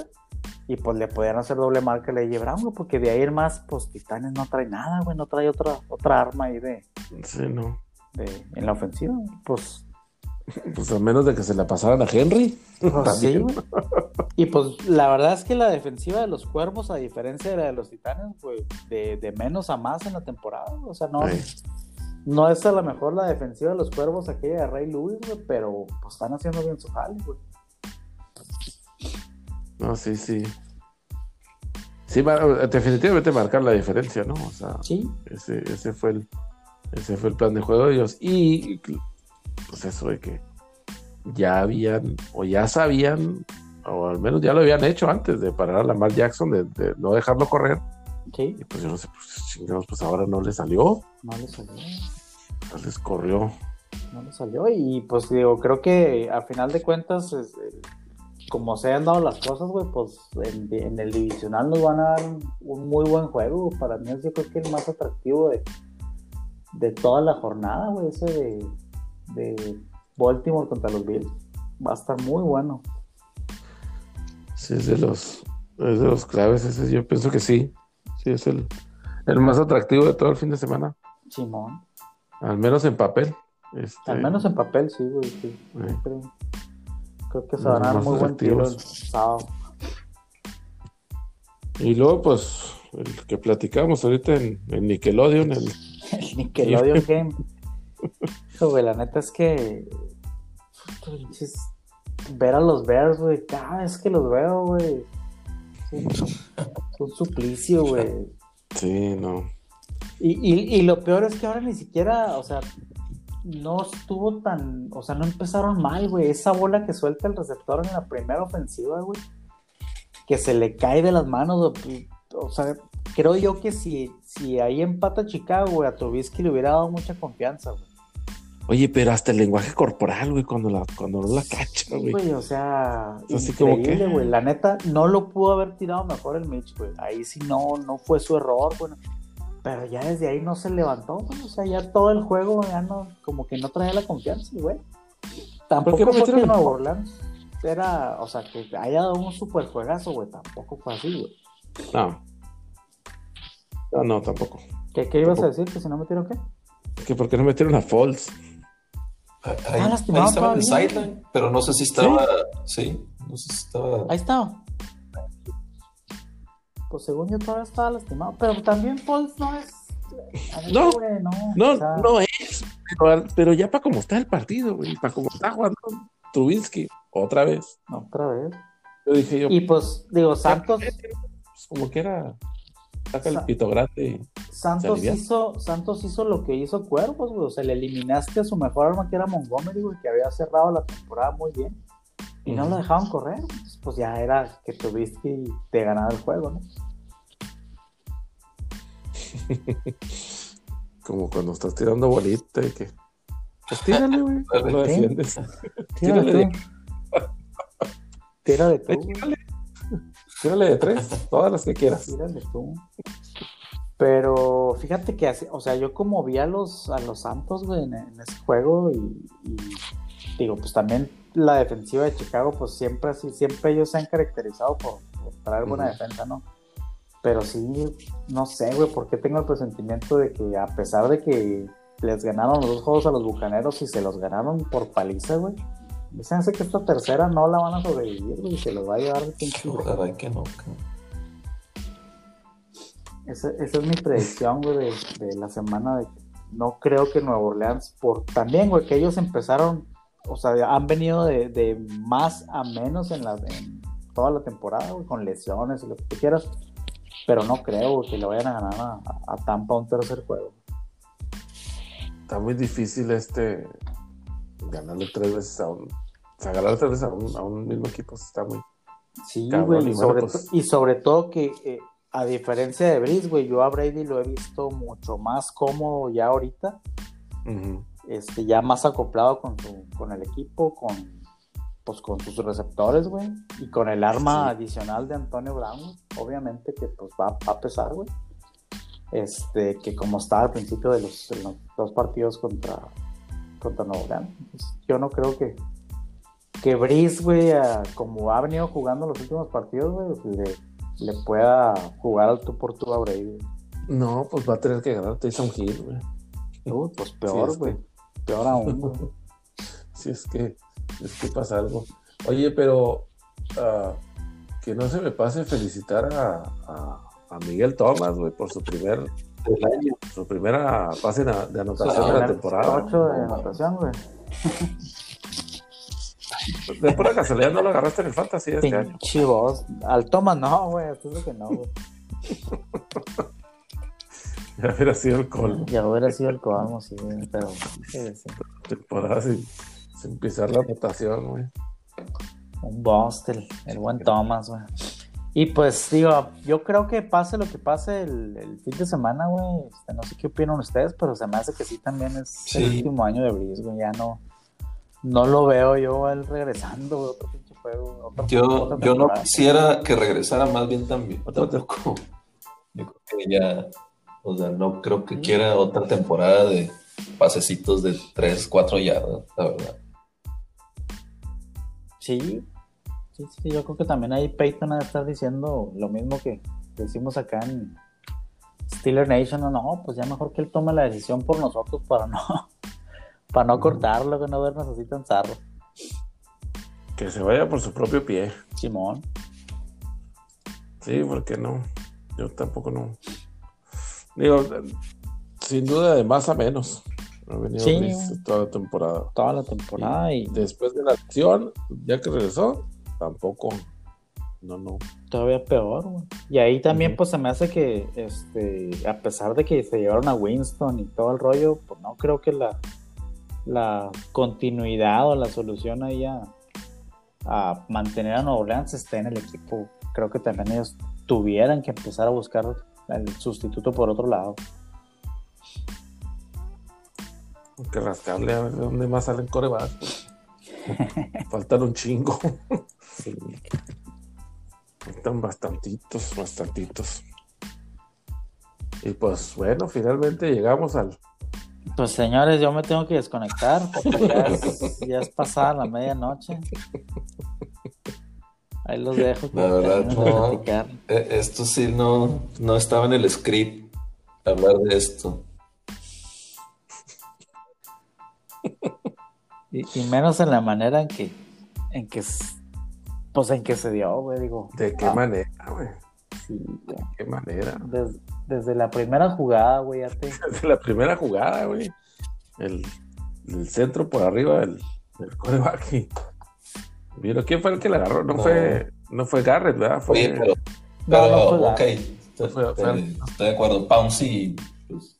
y pues le podían hacer doble marca a AJ Brown, güey, porque de ahí en más, pues Titanes no trae nada, güey, no trae otra, otra arma ahí de, Sí, no. de- en la ofensiva. Pues, Pues a menos de que se la pasaran a Henry. pues sí, güey. Y pues la verdad es que la defensiva de los cuervos, a diferencia de la de los titanes, güey, de, de menos a más en la temporada, o sea, no, Sí. no es a lo mejor la defensiva de los cuervos aquella de Ray Lewis, güey, pero pues están haciendo bien su jale, güey. No, sí, sí. Sí, definitivamente marcar la diferencia, ¿no? O sea, Sí, ese, ese fue el ese fue el plan de juego de ellos. Y pues eso de que ya habían, o ya sabían, o al menos ya lo habían hecho antes de parar a Lamar Jackson, de, de no dejarlo correr. sí, Y pues yo no sé, pues chingados, pues ahora no le salió, no le salió. no les corrió. no le salió y pues digo, creo que a final de cuentas, es, eh, como se han dado las cosas, güey, pues en, en el divisional nos van a dar un, muy buen juego. Para mí es yo creo que el más atractivo de, de toda la jornada, güey, ese de, de Baltimore contra los Bills. Va a estar muy bueno. Sí, es de los, es de los claves, ese yo pienso que sí. Sí, es el, el más atractivo de todo el fin de semana, Simón. al menos en papel. Este, Al menos en papel, sí, güey. Sí. eh, Creo, que se van a dar muy buen tiro el sábado. Y luego, pues, el que platicamos ahorita en, en Nickelodeon, el, El Nickelodeon Game. Güey, la neta es que. Ver a los Bears, güey, cada vez que los veo, güey. Es un, es un suplicio, güey. sí, no. Y, y, y lo peor es que ahora ni siquiera, o sea, no estuvo tan. O sea, no empezaron mal, güey. Esa bola que suelta el receptor en la primera ofensiva, güey. Que se le cae de las manos, güey. O sea, creo yo que si, si ahí empata Chicago, güey, a Trubisky le hubiera dado mucha confianza, güey. Oye, pero hasta el lenguaje corporal, güey, cuando, la, cuando no la cacha, güey. Güey, o sea, Es así como increíble, que- güey. La neta, no lo pudo haber tirado mejor el Mitch, güey. Ahí sí no, no fue su error, bueno. Pero ya desde ahí no se levantó, güey. O sea, ya todo el juego ya no, como que no traía la confianza, güey. Tampoco fue que Nuevo Orleans era, o sea, que haya dado un super juegazo, güey. Tampoco fue así, güey. No. No, no, tampoco. ¿Qué, qué ibas a Tampoco. decir? ¿Que si no metieron qué? Que por qué no metieron a Falls. Ahí, Ah, ahí estaba en sideline, pero no sé si estaba. Sí, no sé si estaba. Ahí estaba. Pues según yo todavía estaba lastimado. Pero también Foles no es. No, güey, no. No, o sea, no es. Pero, pero ya para cómo está el partido, güey, para cómo está jugando Trubinsky, otra vez. Otra vez. Yo dije yo, Y pues, digo, Santos, pues, como que era, saca el Sa- pito grande. Santos hizo, Santos hizo lo que hizo Cuervos, güey. O sea, le eliminaste a su mejor arma que era Montgomery, güey, que había cerrado la temporada muy bien. Y no lo dejaban correr. Entonces, pues ya era que tuviste y te ganaba el juego, ¿no? Como cuando estás tirando bolita y que. Pues tírale, güey. Lo defiendes. Tírale Tírale tú. Tírale tú. Tírale. Tírale de tres, todas las que quieras. Tírale tú. Pero fíjate que, así- o sea, yo como vi a los, a los Santos, güey, en, en ese juego y, y digo, pues también la defensiva de Chicago, pues siempre así, siempre ellos se han caracterizado por, por traer buena defensa, ¿no? Pero sí, no sé, güey, porque tengo el presentimiento de que a pesar de que les ganaron los dos juegos a los Bucaneros y se los ganaron por paliza, güey, Dicen que esta tercera no la van a sobrevivir, güey, se los va a llevar de pinche. Ojalá que no. que- Esa, esa es mi predicción, güey, de, de la semana. De que no creo que Nueva Orleans, por también, güey, que ellos empezaron, o sea, han venido de, de más a menos en, la, en toda la temporada, güey, con lesiones y lo que tú quieras. Pero no creo güey, que le vayan a ganar a, a Tampa un tercer juego. Está muy difícil este ganarle tres veces a un. O sea, ganar tres veces a un, a un mismo equipo está muy. Sí, Cabrón, güey, y bueno, sobre pues- y sobre todo que, eh, a diferencia de Brice, güey, yo a Brady lo he visto mucho más cómodo ya ahorita. Ujú. Este, ya más acoplado con, su, con el equipo, con, pues, con sus receptores, güey, y con el arma Sí. adicional de Antonio Brown, obviamente que pues va, va a pesar, güey. Este, que como estaba al principio de los, de los dos partidos contra, contra Nuevo Orleans. Entonces, yo no creo que, que Brice, güey, como ha venido jugando los últimos partidos, güey, le, le pueda jugar al tú por tú a Brady. No, pues va a tener que ganar Tyson Hill, güey. Uy, pues peor, güey. Peor aún, güey. Si es que, es que pasa algo. Oye, pero ah, que no se me pase felicitar a, a- a Miguel Thomas, güey, por su primer, año. su primera pase de, de anotación de la temporada. Ocho de anotación, güey. De pura casualidad no lo agarraste en el fantasy este año. Pinche voz. Al Thomas no, güey. Esto es lo que no, güey. Ya hubiera sido el colmo. Ya hubiera sido el colmo, sí. Pero. sí, sí. Temporada sin, sin pisar la anotación, güey. Un bust, el, el buen Thomas, güey. Y pues, digo, yo creo que pase lo que pase el, el fin de semana, güey. este, no sé qué opinan ustedes, pero se me hace que sí también es el último año de Breeze, güey. Ya no. No lo veo yo él regresando, güey. Otro pinche juego. otra- Yo, yo no quisiera que regresara más bien también. Yo creo que ya, o sea, no creo que quiera otra temporada de pasecitos de 3, 4 yardas, la verdad. Sí, sí, sí, yo creo que también ahí Peyton ha de estar diciendo lo mismo que decimos acá en Steeler Nation, no, no, pues ya mejor que él tome la decisión por nosotros para no, para no cortarlo, que no vernos así tan zarro. Que se vaya por su propio pie. Simón. Sí, porque no. Yo tampoco no. Digo, sin duda de más a menos. Ha venido Sí. Toda la temporada. Toda la temporada y Después de la acción, ya que regresó, tampoco. No, no. todavía peor, güey. Y ahí también pues se me hace que, este, a pesar de que se llevaron a Winston y todo el rollo, pues no creo que la, la continuidad o la solución ahí a, a mantener a Nueva Orleans esté en el equipo. Creo que también ellos tuvieran que empezar a buscar el sustituto por otro lado. Hay que rascarle a ver de dónde más salen corebacks. Faltan un chingo. Faltan bastantitos, bastantitos. Y pues bueno, finalmente llegamos al. Pues señores, yo me tengo que desconectar porque ya es, ya es pasada la medianoche. Ahí los dejo. La verdad, no. Eh, Esto sí no, no estaba en el script hablar de esto. Y, y menos en la manera en que, en que, pues en que se dio, güey, digo. ¿De qué ah, manera, güey? sí. ¿De qué manera? Des- desde la primera jugada, güey, ya te... Desde la primera jugada, güey. El, el centro por arriba del, del coreback. Mira, ¿quién fue el que la agarró? No, No. fue, no fue Garrett, ¿verdad? Fue, Oye, pero, pero, no fue ok, estoy, Fue- de acuerdo. Pouncy pues,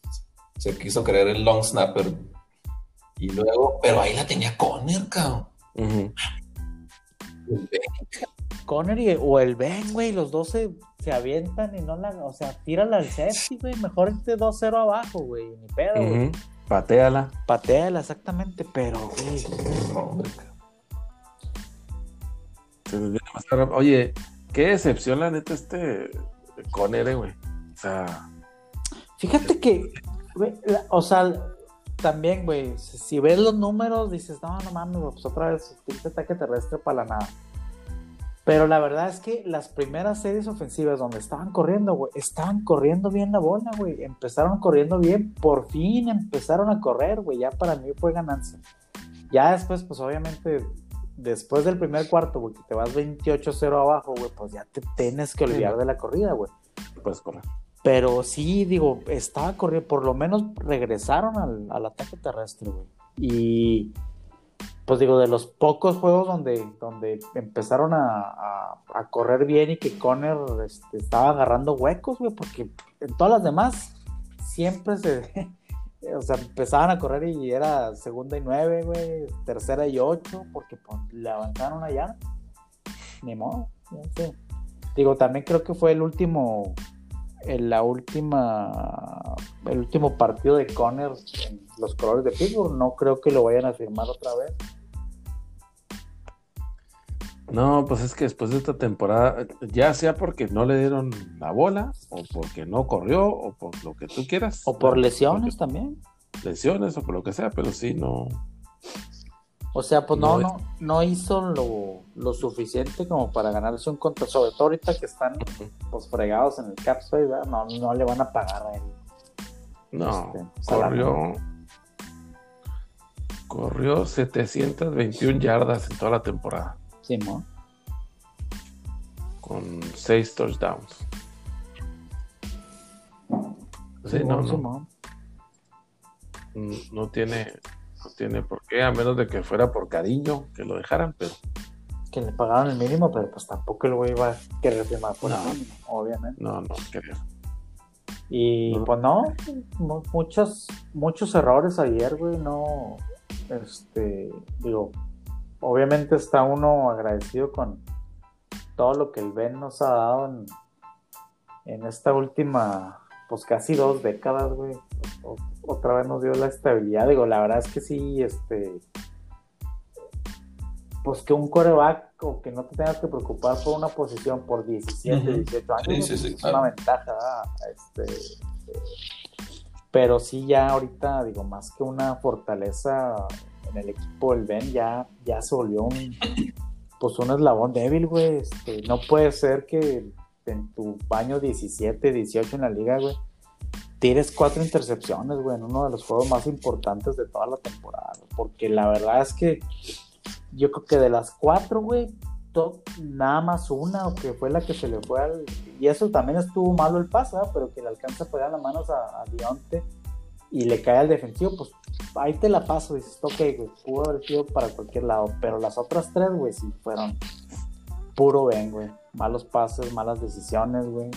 se quiso creer el long snapper. Y luego, pero ahí la tenía Conner, cabrón. Ujú. Conner y- o el Ben, güey, los dos se, se avientan y no la... O sea, tírala al safety, güey, mejor irte 2-0 abajo, güey, ni pedo, güey. Ujú. Pateala. Pateala, exactamente, pero, güey, Oye, qué decepción la neta este Conner, eh, güey. O sea, Fíjate que, güey, la- o sea, también, güey, si, si ves los números, dices, no, no mames, pues otra vez, pinche ataque terrestre para la nada. Pero la verdad es que las primeras series ofensivas donde estaban corriendo, güey, estaban corriendo bien la bola, güey. Empezaron corriendo bien, por fin empezaron a correr, güey. Ya para mí fue ganancia. Ya después, pues obviamente, después del primer cuarto, güey, que te vas 28-0 abajo, güey, pues ya te tienes que olvidar de la corrida, güey. Pues correr. Pero sí, digo, estaba corriendo, por lo menos regresaron al, al ataque terrestre, güey. Y pues digo, de los pocos juegos donde, donde empezaron a, a, correr bien y que Conner este, estaba agarrando huecos, güey, porque en todas las demás siempre se, o sea, empezaban a correr y era segunda y nueve, güey, tercera y ocho, porque pues, le avanzaron allá. Ni modo, Digo, también creo que fue el último, en la última, el último partido de Conner en los colores de Pittsburgh. No creo que lo vayan a firmar otra vez. No, pues es que después de esta temporada, ya sea porque no le dieron la bola, o porque no corrió, o por lo que tú quieras. O por lesiones también. Lesiones o por lo que sea, pero sí, no. O sea, pues no, no, no, hizo lo, suficiente como para ganarse un contra, sobre todo ahorita que están pues fregados en el cap space, no, no le van a pagar a él. No, este, corrió, corrió 721 yardas en toda la temporada. Simón. Con seis touchdowns. Sí, no, no. Mm, no tiene, no tiene por qué, a menos de que fuera por cariño que lo dejaran, pero. Que le pagaron el mínimo, pero pues tampoco lo iba a querer firmar por no, obviamente. No, no quería. Y pues no, muchos, muchos errores ayer, güey, no, este, digo, obviamente está uno agradecido con todo lo que el Ben nos ha dado en, esta última, pues casi dos décadas, güey. otra vez nos dio la estabilidad. Digo, la verdad es que sí, este, pues que un coreback o que no te tengas que preocupar por una posición por 17, 18 años, es una ventaja. Este, pero sí, ya ahorita, digo, más que una fortaleza el equipo el Ben ya, ya se volvió un, pues un eslabón débil, güey. Este, no puede ser que en tu baño 17, 18 en la liga, güey, tires cuatro intercepciones, güey, en uno de los juegos más importantes de toda la temporada. Porque la verdad es que yo creo que de las cuatro, güey, nada más una, o que fue la que se le fue al. Y eso también estuvo malo el paso, pero que le alcanza a pegar las manos a, a Dionte y le cae al defensivo, pues ahí te la paso, dices, ok, güey, pudo haber sido para cualquier lado, pero las otras tres, güey, sí fueron puro ven, güey, malos pases, malas decisiones, güey,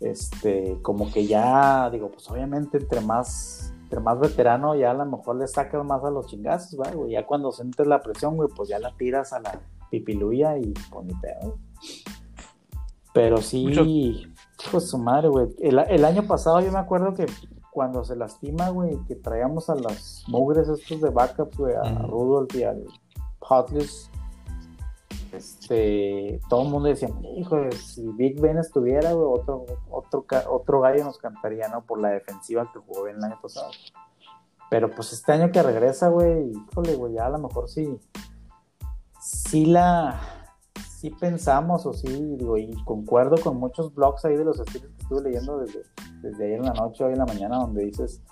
este, como que ya, digo, pues obviamente entre más, entre más veterano, ya a lo mejor le sacas más a los chingazos, güey, ya cuando sientes la presión, güey, pues ya la tiras a la pipiluya y pues ni pedo, pero sí, pues su madre, güey, el, el año pasado yo me acuerdo que cuando se lastima, güey, que traíamos a las mugres estos de backup, güey, a Rudolph y al Hotless, este, todo el mundo decía, hijo, si Big Ben estuviera, güey, otro, otro, otro gallo nos cantaría, ¿no? Por la defensiva que jugó el año pasado. Pero pues este año que regresa, güey, híjole, güey, ya a lo mejor sí, sí la, sí pensamos o sí, digo, y concuerdo con muchos blogs ahí de los estilos estuve leyendo desde desde ayer en la noche, hoy en la mañana, donde dices,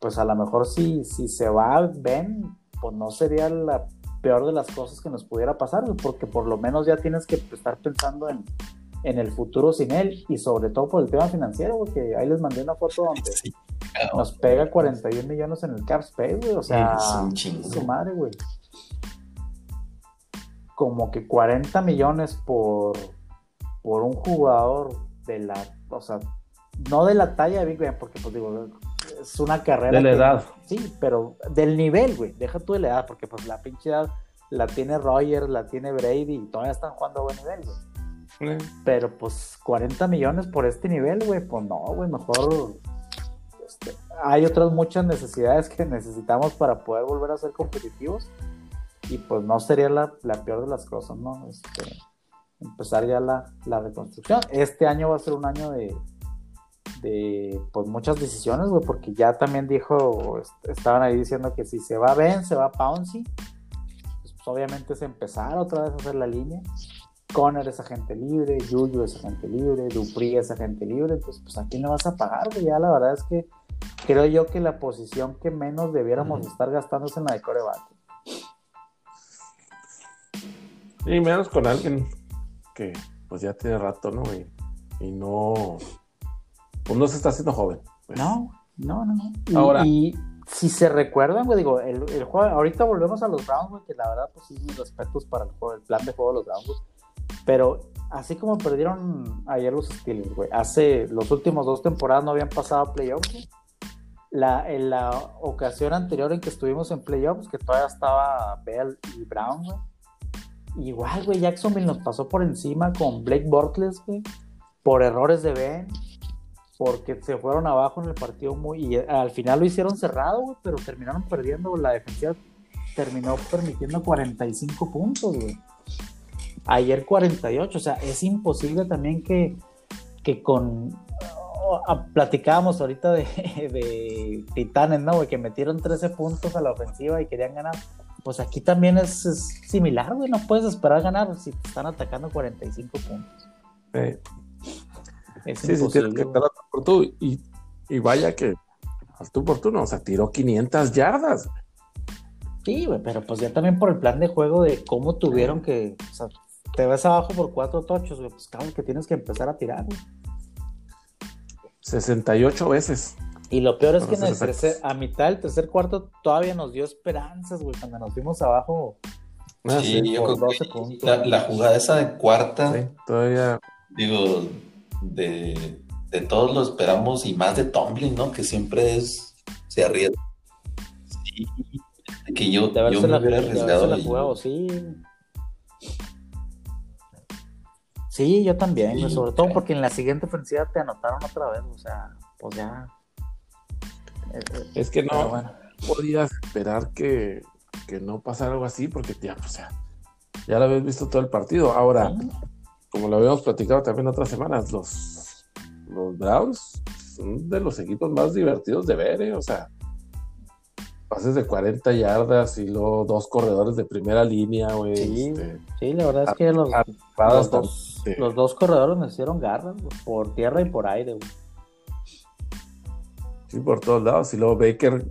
pues a lo mejor si, si se va Ben, pues no sería la peor de las cosas que nos pudiera pasar, porque por lo menos ya tienes que estar pensando en, el futuro sin él y sobre todo por el tema financiero, porque ahí les mandé una foto donde nos pega 41 millones en el cap space, güey, o sea, su madre, güey. Como que 40 millones por, por un jugador de la, o sea, no de la talla de Big Ben, porque pues digo, es una carrera. De la edad. Sí, pero del nivel, güey. Deja tú de la edad, porque pues la pinche edad la tiene Roger, la tiene Brady y todavía están jugando a buen nivel, güey. Pero pues 40 millones por este nivel, güey, pues no, güey, mejor. Este, hay otras muchas necesidades que necesitamos para poder volver a ser competitivos. Y pues no sería la, la peor de las cosas, ¿no? Este, empezar ya la, la reconstrucción. Este año va a ser un año de, de pues muchas decisiones, güey, porque ya también dijo, estaban ahí diciendo que si se va Ben, se va Pouncy, pues, pues, obviamente es empezar otra vez a hacer la línea. Conner es agente libre, Yuyu es agente libre, Dupri es agente libre, entonces pues a quién le vas a pagar, güey, ya la verdad es que creo yo que la posición que menos debiéramos estar gastando es en la de coreback. Y menos con alguien que pues ya tiene rato, ¿no? Y, y no, pues no se está haciendo joven. pues. No, no, no. no. Y, Ahora- y si se recuerdan, güey, digo, el, el juego, ahorita volvemos a los Browns, güey, que la verdad, pues sí, mis respetos para el juego, el plan de juego de los Browns, güey. Pero así como perdieron ayer los Steelers, güey, hace los últimos dos temporadas no habían pasado a playoffs, güey. La, en la ocasión anterior en que estuvimos en playoffs, que todavía estaba Bell y Brown, güey. Igual, güey, Jacksonville nos pasó por encima con Blake Bortles, güey, por errores de Ben, porque se fueron abajo en el partido muy y al final lo hicieron cerrado, güey, pero terminaron perdiendo, la defensiva terminó permitiendo 45 puntos, güey. Ayer 48, o sea, es imposible también que, que con oh, ah, platicábamos ahorita de, de Titanes, ¿no? güey? Que metieron 13 puntos a la ofensiva y querían ganar. Pues aquí también es, es similar, güey. No puedes esperar ganar si te están atacando 45 puntos. Eh, Es sí, sí, tienes que estar por tú. Y, y vaya que al tú por tú no, o sea, tiró 500 yardas. Sí, güey, pero pues ya también por el plan de juego de cómo tuvieron que. O sea, te ves abajo por cuatro tochos, güey. Pues claro que tienes que empezar a tirar, güey. 68 veces. Y lo peor es que en el tercer, a mitad del tercer cuarto todavía nos dio esperanzas, güey, cuando nos fuimos abajo. Ah, Sí, sí, yo creo 12 que puntos. la, la jugada esa de cuarta, sí, todavía. digo, de, de todos lo esperamos y más de Tomlin, ¿no? Que siempre es, se arriesga. Sí, que yo, De yo me la, hubiera arriesgado la jugado, sí. Sí, yo también, Sí, sobre todo porque en la siguiente ofensiva te anotaron otra vez, o sea, pues ya. Es que no bueno. podías esperar que, que no pasara algo así, porque ya, o sea, ya lo habías visto todo el partido. Ahora, como lo habíamos platicado también otras semanas, los, los Browns son de los equipos más divertidos de ver, ¿eh? O sea, pases de 40 yardas y luego dos corredores de primera línea, güey. Sí, este, Sí, la verdad es que los, los, dos, tan- los dos corredores nos hicieron garras, por tierra y por aire, güey. Sí, por todos lados. Y luego Baker,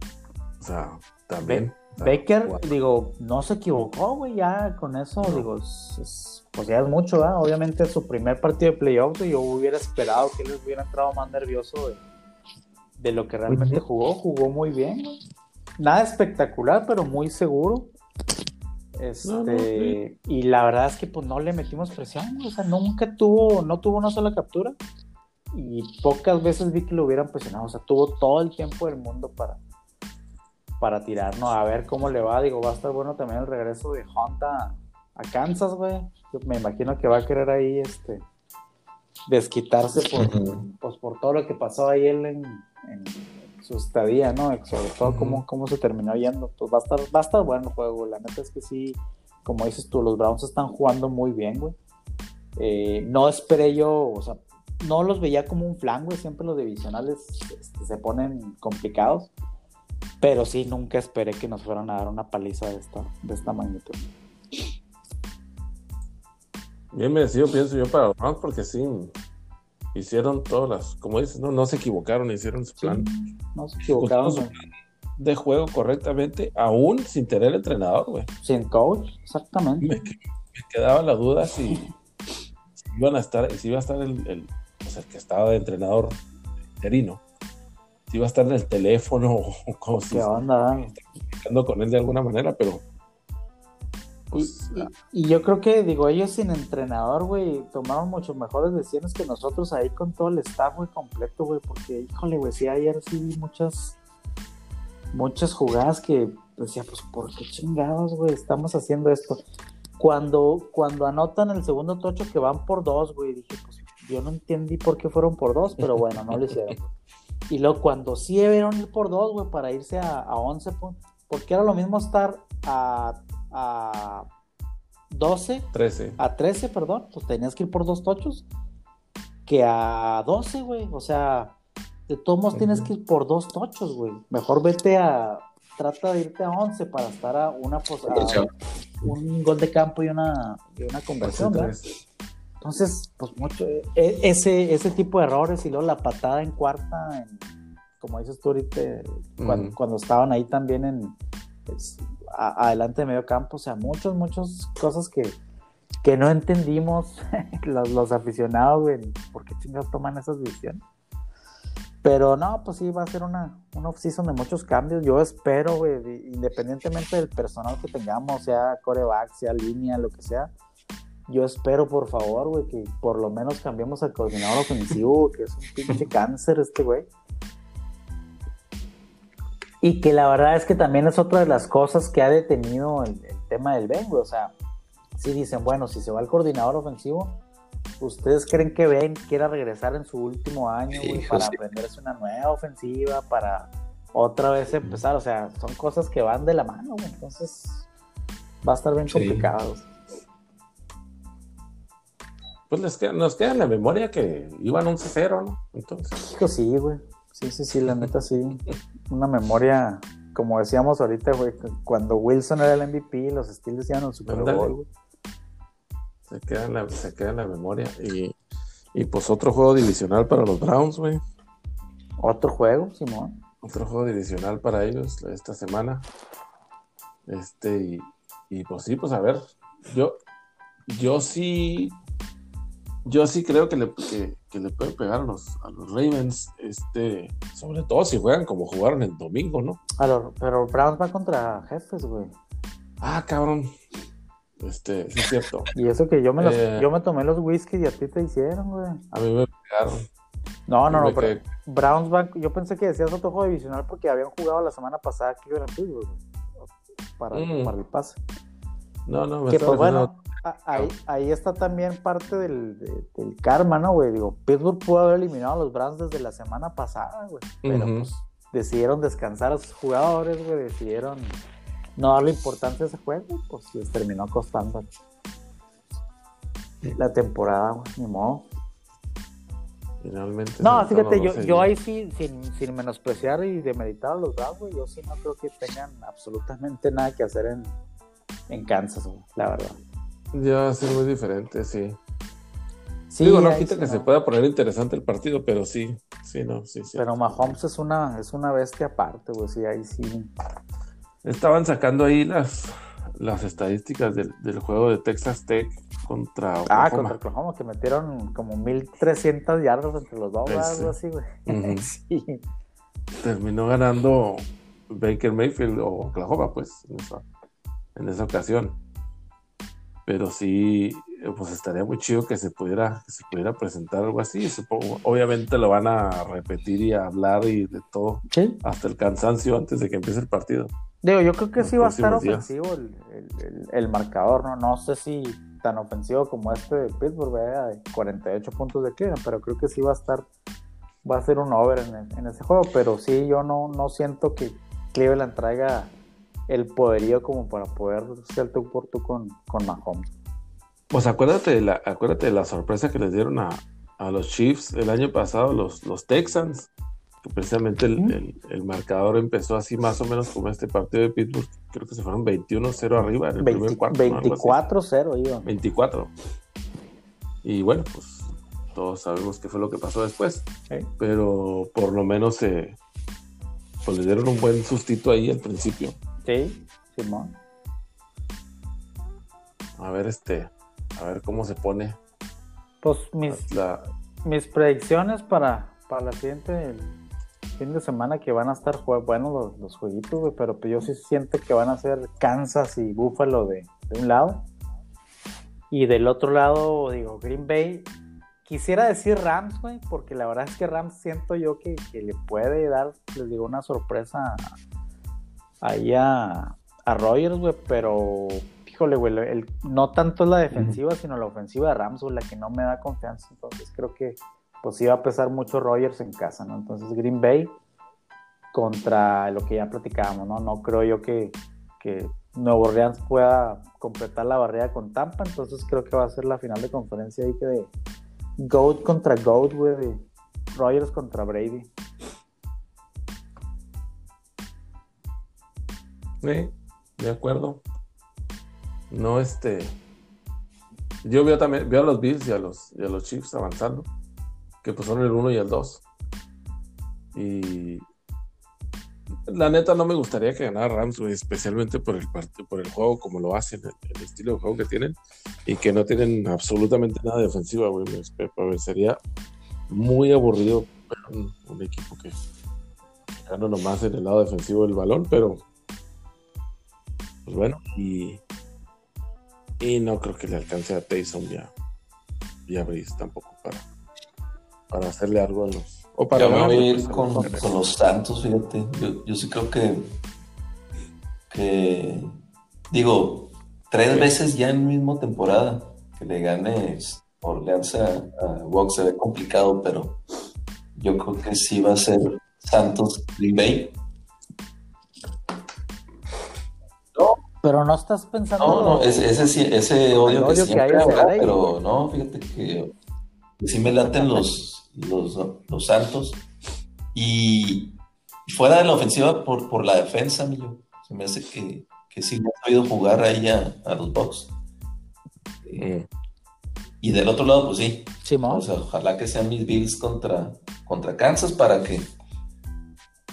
o sea, también. o sea, Baker, digo, no se equivocó, güey, ya con eso, digo, es- es- pues ya es mucho, ¿verdad? Obviamente su primer partido de playoffs, yo hubiera esperado que él hubiera entrado más nervioso de, de lo que realmente jugó, jugó muy bien, güey. Nada espectacular, pero muy seguro. Este, No, no, sí. y la verdad es que pues no le metimos presión, güey, o sea, nunca tuvo, no tuvo una sola captura y pocas veces vi que lo hubieran presionado, o sea, tuvo todo el tiempo del mundo para, para tirar, ¿no? A ver cómo le va, digo, va a estar bueno también el regreso de Hunt a, Kansas, güey. Yo me imagino que va a querer ahí, este, desquitarse por, pues, por todo lo que pasó ahí él en, en su estadía, ¿no? Sobre todo cómo, cómo se terminó yendo. Pues va a estar, va a estar bueno el juego, la neta es que sí, como dices tú, los Browns están jugando muy bien, güey. Eh, no esperé yo, o sea, no los veía como un flan, güey, siempre los divisionales este, se ponen complicados, pero sí, nunca esperé que nos fueran a dar una paliza de esta, de esta magnitud. Bien merecido, pienso yo, para los Browns, porque sí, hicieron todas las, como dices, no, no se equivocaron, hicieron su Sí, plan no se equivocaron, Justo güey. de juego correctamente, aún sin tener el entrenador, güey. sin coach, exactamente. Me, me quedaba la duda si, si iban a estar, si iba a estar el, el, pues, el que estaba de entrenador interino, si iba a estar en el teléfono o eh? comunicando con él de alguna manera, pero pues, Y, y yo creo que, digo, ellos sin entrenador, güey, tomaron mucho mejores decisiones que nosotros ahí con todo el staff, güey, completo, güey, porque, híjole, güey, sí, ayer sí vi muchas, muchas jugadas que decía, pues, ¿por qué chingados, güey, estamos haciendo esto? Cuando, cuando anotan el segundo tocho que van por dos, güey, dije, pues, yo no entendí por qué fueron por dos, pero bueno, no lo hicieron. Y luego cuando sí debieron ir por dos, güey, para irse a, a 11 puntos, porque era lo mismo estar a, a 12, 13. a 13, perdón, pues tenías que ir por dos tochos, que a 12, güey, o sea, de todos modos tienes que ir por dos tochos, güey. Mejor vete a, trata de irte a 11 para estar a una a Conversión. un gol de campo y una, y una conversión, ¿verdad? 13. Entonces, pues mucho, e- ese, ese tipo de errores y luego la patada en cuarta, en- como dices tú ahorita, cuando, Ujú. cuando estaban ahí también en es, a- adelante de medio campo, o sea, muchas, muchas cosas que, que no entendimos los, los aficionados, güey, por qué chingados toman esas decisiones. Pero no, pues sí, va a ser una, una off-season de muchos cambios. Yo espero, güey, independientemente del personal que tengamos, sea coreback, sea línea, lo que sea. Yo espero, por favor, güey, que por lo menos cambiemos al coordinador ofensivo, que es un pinche cáncer este güey. Y que la verdad es que también es otra de las cosas que ha detenido el, el tema del Ben, güey. O sea, si dicen, bueno, si se va el coordinador ofensivo, ¿Ustedes creen que Ben quiera regresar en su último año para aprenderse una nueva ofensiva, para otra vez empezar? O sea, son cosas que van de la mano, entonces va a estar bien complicado. Pues nos queda en la memoria que iban 11-0, ¿no? Entonces. Hijo, sí, güey. Sí, sí, sí, la neta sí. Una memoria, como decíamos ahorita, güey, cuando Wilson era el MVP, los Steelers iban al Super Bowl, güey se queda en la, se queda en la memoria. Y, y pues otro juego divisional para los Browns, güey. Otro juego, Simón. Otro juego divisional para ellos esta semana. Este, y, y pues sí, pues a ver. Yo, yo sí. Yo sí creo que le, que, que le pueden pegar a los, a los Ravens, este, sobre todo si juegan como jugaron el domingo, ¿no? pero Browns va contra jefes, güey. Ah, cabrón. Este, sí es cierto. Y eso que yo me, eh, yo me tomé los whisky y a ti te hicieron, güey. A mí me pegaron. No, no, no, pero Browns Bank, yo pensé que decías otro juego divisional porque habían jugado la semana pasada aquí en Pittsburgh para, mm. para el pase. No, no, me que pues bueno, ahí, ahí, está también parte del, del karma, ¿no, güey? Digo, Pittsburgh pudo haber eliminado a los Browns desde la semana pasada, güey. Pero pues decidieron descansar a sus jugadores, güey, decidieron no darle importancia a ese juego, pues les terminó costando la temporada, ni modo. Finalmente. No, fíjate, yo, yo ahí sí, sin, sin menospreciar y demeritar a los Browns, yo sí no creo que tengan absolutamente nada que hacer en, en Kansas, la verdad. Ya va a ser muy diferente, sí. Sí, Digo, no quita que se pueda poner interesante el partido, pero sí, sí, no, sí, sí. Pero Mahomes es una, es una bestia aparte, güey, sí, ahí sí. Estaban sacando ahí las, las estadísticas del, juego de Texas Tech contra ah, Oklahoma. Ah, contra Oklahoma, que metieron como 1300 yardas entre los dos, algo así, güey. sí. Terminó ganando Baker Mayfield o Oklahoma, pues, en esa, en esa ocasión. Pero sí, pues estaría muy chido que se pudiera, que se pudiera presentar algo así. Supongo, obviamente lo van a repetir y a hablar y de todo hasta el cansancio antes de que empiece el partido. Digo, yo creo que sí va a estar ofensivo el, marcador, ¿no? No sé si tan ofensivo como este de Pittsburgh, de 48 puntos de clima, pero creo que sí va a estar, va a ser un over en, ese juego, pero sí, yo no, no siento que Cleveland traiga el poderío como para poder ser tú por tú con, con Mahomes. Pues acuérdate de la, acuérdate de la sorpresa que les dieron a, a los Chiefs el año pasado, los, los Texans precisamente el, marcador empezó así más o menos como este partido de Pittsburgh, creo que se fueron 21-0 arriba en el primer cuarto. 24-0 iba. 24. Y bueno, pues todos sabemos qué fue lo que pasó después, pero por lo menos se pues le dieron un buen sustito ahí al principio. Sí, Simón. A ver este, a ver cómo se pone. Pues mis, mis predicciones para, para la siguiente fin de semana que van a estar buenos los, los jueguitos, pero pues yo sí siento que van a ser Kansas y Buffalo de, un lado. Y del otro lado, digo, Green Bay. Quisiera decir Rams, güey, porque la verdad es que Rams siento yo que, le puede dar, les digo, una sorpresa ahí a, a Rogers, güey, pero híjole, güey, el, no tanto es la defensiva, sino la ofensiva de Rams, güey, la que no me da confianza. Entonces creo que pues iba a pesar mucho Rogers en casa, ¿no? Entonces Green Bay contra lo que ya platicábamos, ¿no? No creo yo que, que Nuevo Orleans pueda completar la barrera con Tampa, entonces creo que va a ser la final de conferencia ahí que de Goat contra Goat, güey, de Rogers contra Brady. Sí, de acuerdo. No, este. Yo veo también, veo a los Bills y a los, y a los Chiefs avanzando que pues son el 1 y el 2. Y la neta no me gustaría que ganara Rams, especialmente por el por el juego como lo hacen, el, estilo de juego que tienen y que no tienen absolutamente nada de ofensiva, güey. Sería muy aburrido un, un equipo que gana nomás en el lado defensivo del balón, pero pues bueno, y, y no creo que le alcance a Taysom ya, ya Brice tampoco para, para hacerle algo a los o para Yo me voy a ir con, los Santos, fíjate. Yo, sí creo que, que digo, tres veces ya en la misma temporada que le gane Orleans a, a se ve complicado, pero yo creo que sí va a ser Santos Green Bay. Pero no estás pensando. No, no, ese, ese, odio, que, siempre pero no, fíjate que, que sí me laten los, los, los Santos. Y fuera de la ofensiva por, por la defensa, se me hace que, que sí ha podido jugar ahí a, a los Bucks. Eh, y del otro lado, pues sí. ojalá que sean mis Bills contra, contra Kansas para que,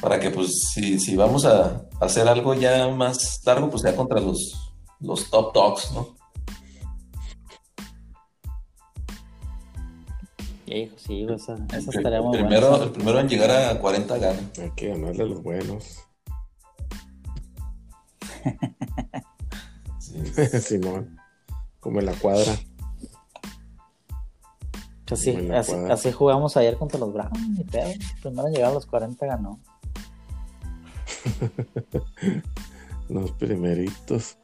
para que pues, si, si vamos a hacer algo ya más largo, pues sea contra los, los top dogs, ¿no? sí, esa, esa estaría muy primero, buena. El primero en llegar a 40 gana. Hay que ganarle a los buenos. Simón, como en la cuadra. Pues así, así, jugamos ayer contra los Browns. Primero en llegar a los 40 ganó. los primeritos.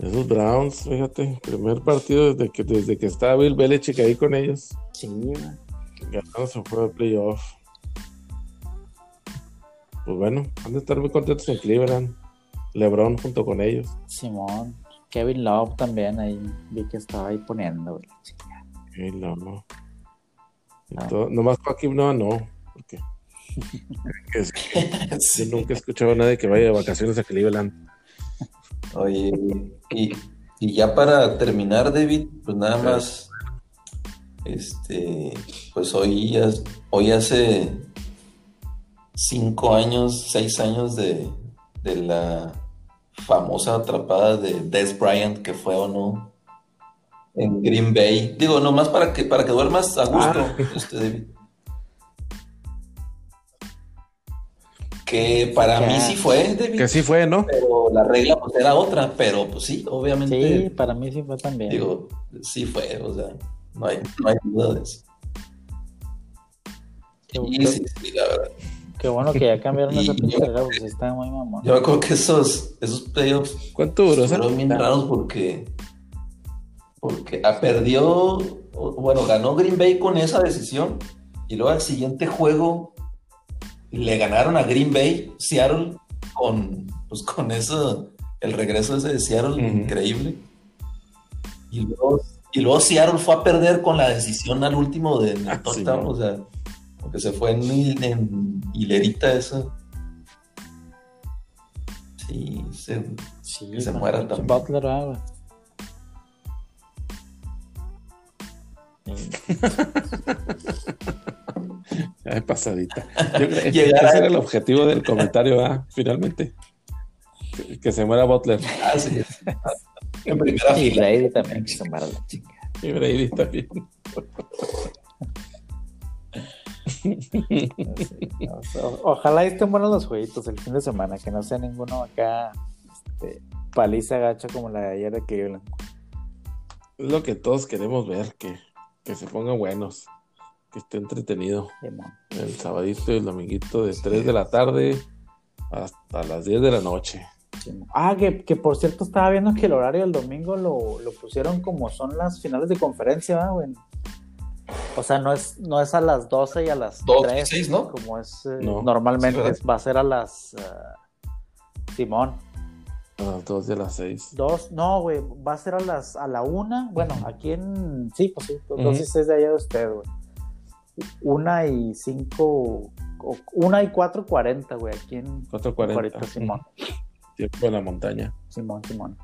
Esos Browns, fíjate, primer partido desde que desde que estaba Bill Belichick ahí con ellos. Sí, Ganaron su juego de playoff. Pues bueno, han de estar muy contentos en Cleveland. LeBron junto con ellos. Simón. Kevin Love también ahí vi que estaba ahí poniendo. Kevin Love. No. Todo, nomás Joaquín no, no. Porque yo nunca he escuchado a nadie que vaya de vacaciones a Cleveland. Oye, y, y ya para terminar, David, pues nada más este, pues hoy, hoy hace cinco años, seis años de, la famosa atrapada de Des Bryant que fue o no en Green Bay. Digo, nomás para que, para que duermas a gusto, ah. este, David. Que para mí sí fue, David. Que sí fue, ¿no? Pero la regla pues era otra, pero pues sí, obviamente. Sí, para mí sí fue también. Digo, sí fue, o sea. No hay, no hay duda de eso. Qué, sí, sí, sí, la verdad. Qué bueno que ya cambiaron esa pintura, porque está muy mamón. Yo me acuerdo que esos, esos playoffs ¿Cuánto duró? Fueron bien raros porque, porque ah, perdió, bueno, ganó Green Bay con esa decisión y luego al siguiente juego le ganaron a Green Bay, Seattle, con, pues con eso, el regreso ese de Seattle, increíble. Y luego y luego Seattle fue a perder con la decisión al último de ah, o sea, porque se fue en, hilerita eso. Sí, se, sí, que se muera también. Butler, ah, Ay, pasadita. ese era el objetivo del comentario, ¿ah? finalmente. Que, se muera Butler. Ah, sí. En primera y Brady también, que se muera la chica. Y Brady también. Ojalá estén buenos los jueguitos el fin de semana, que no sea ninguno acá este, paliza gacha como la de ayer de Cleveland. Es lo que todos queremos ver, que, que se pongan buenos, que esté entretenido. el sabadito y el dominguito de 3 de la tarde hasta las 10 de la noche. Ah, que, por cierto estaba viendo que el horario del domingo lo, pusieron como son las finales de conferencia, güey. O sea, no es, no es a las 12 y a las 3, ¿no? Como es eh, normalmente, va a ser a las... Eh, Simón. A las 2 y a las 6. Dos, no, güey, va a ser a las a la 1. Bueno, aquí en... Sí, pues sí, 2 y 6 de allá de usted, güey. 1 y 5... 1 y 4.40, güey, aquí en... 4.40. Simón. Tiempo en la montaña. Simón, Simón.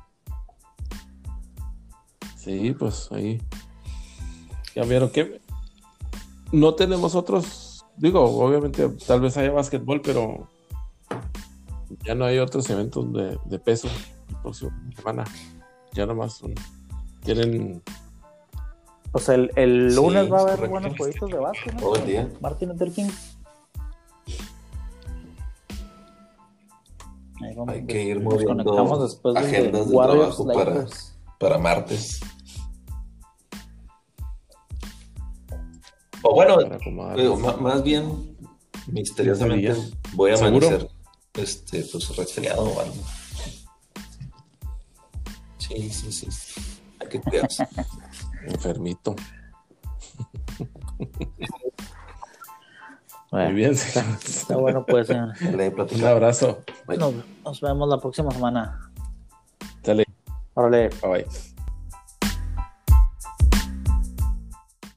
Sí, pues ahí. Ya vieron que no tenemos otros. Digo, obviamente, tal vez haya básquetbol, pero ya no hay otros eventos de, de peso la próxima semana. Ya nomás son- tienen Pues el, el Sí, lunes va a es haber correcto. buenos jueguitos de básquet, ¿no? Todo el día. Martin Luther King. Ahí vamos, Hay que ir nos moviendo conectamos después del de agendas de trabajo para, para martes. O bueno, digo, más bien misteriosamente voy a ¿Seguro? amanecer este, pues resfriado o algo. Sí, sí, sí. Hay que cuidarse. enfermito. Bueno, Muy bien, está, está bueno, pues. Un abrazo. Nos, nos vemos la próxima semana. Dale, Órale. bye bye.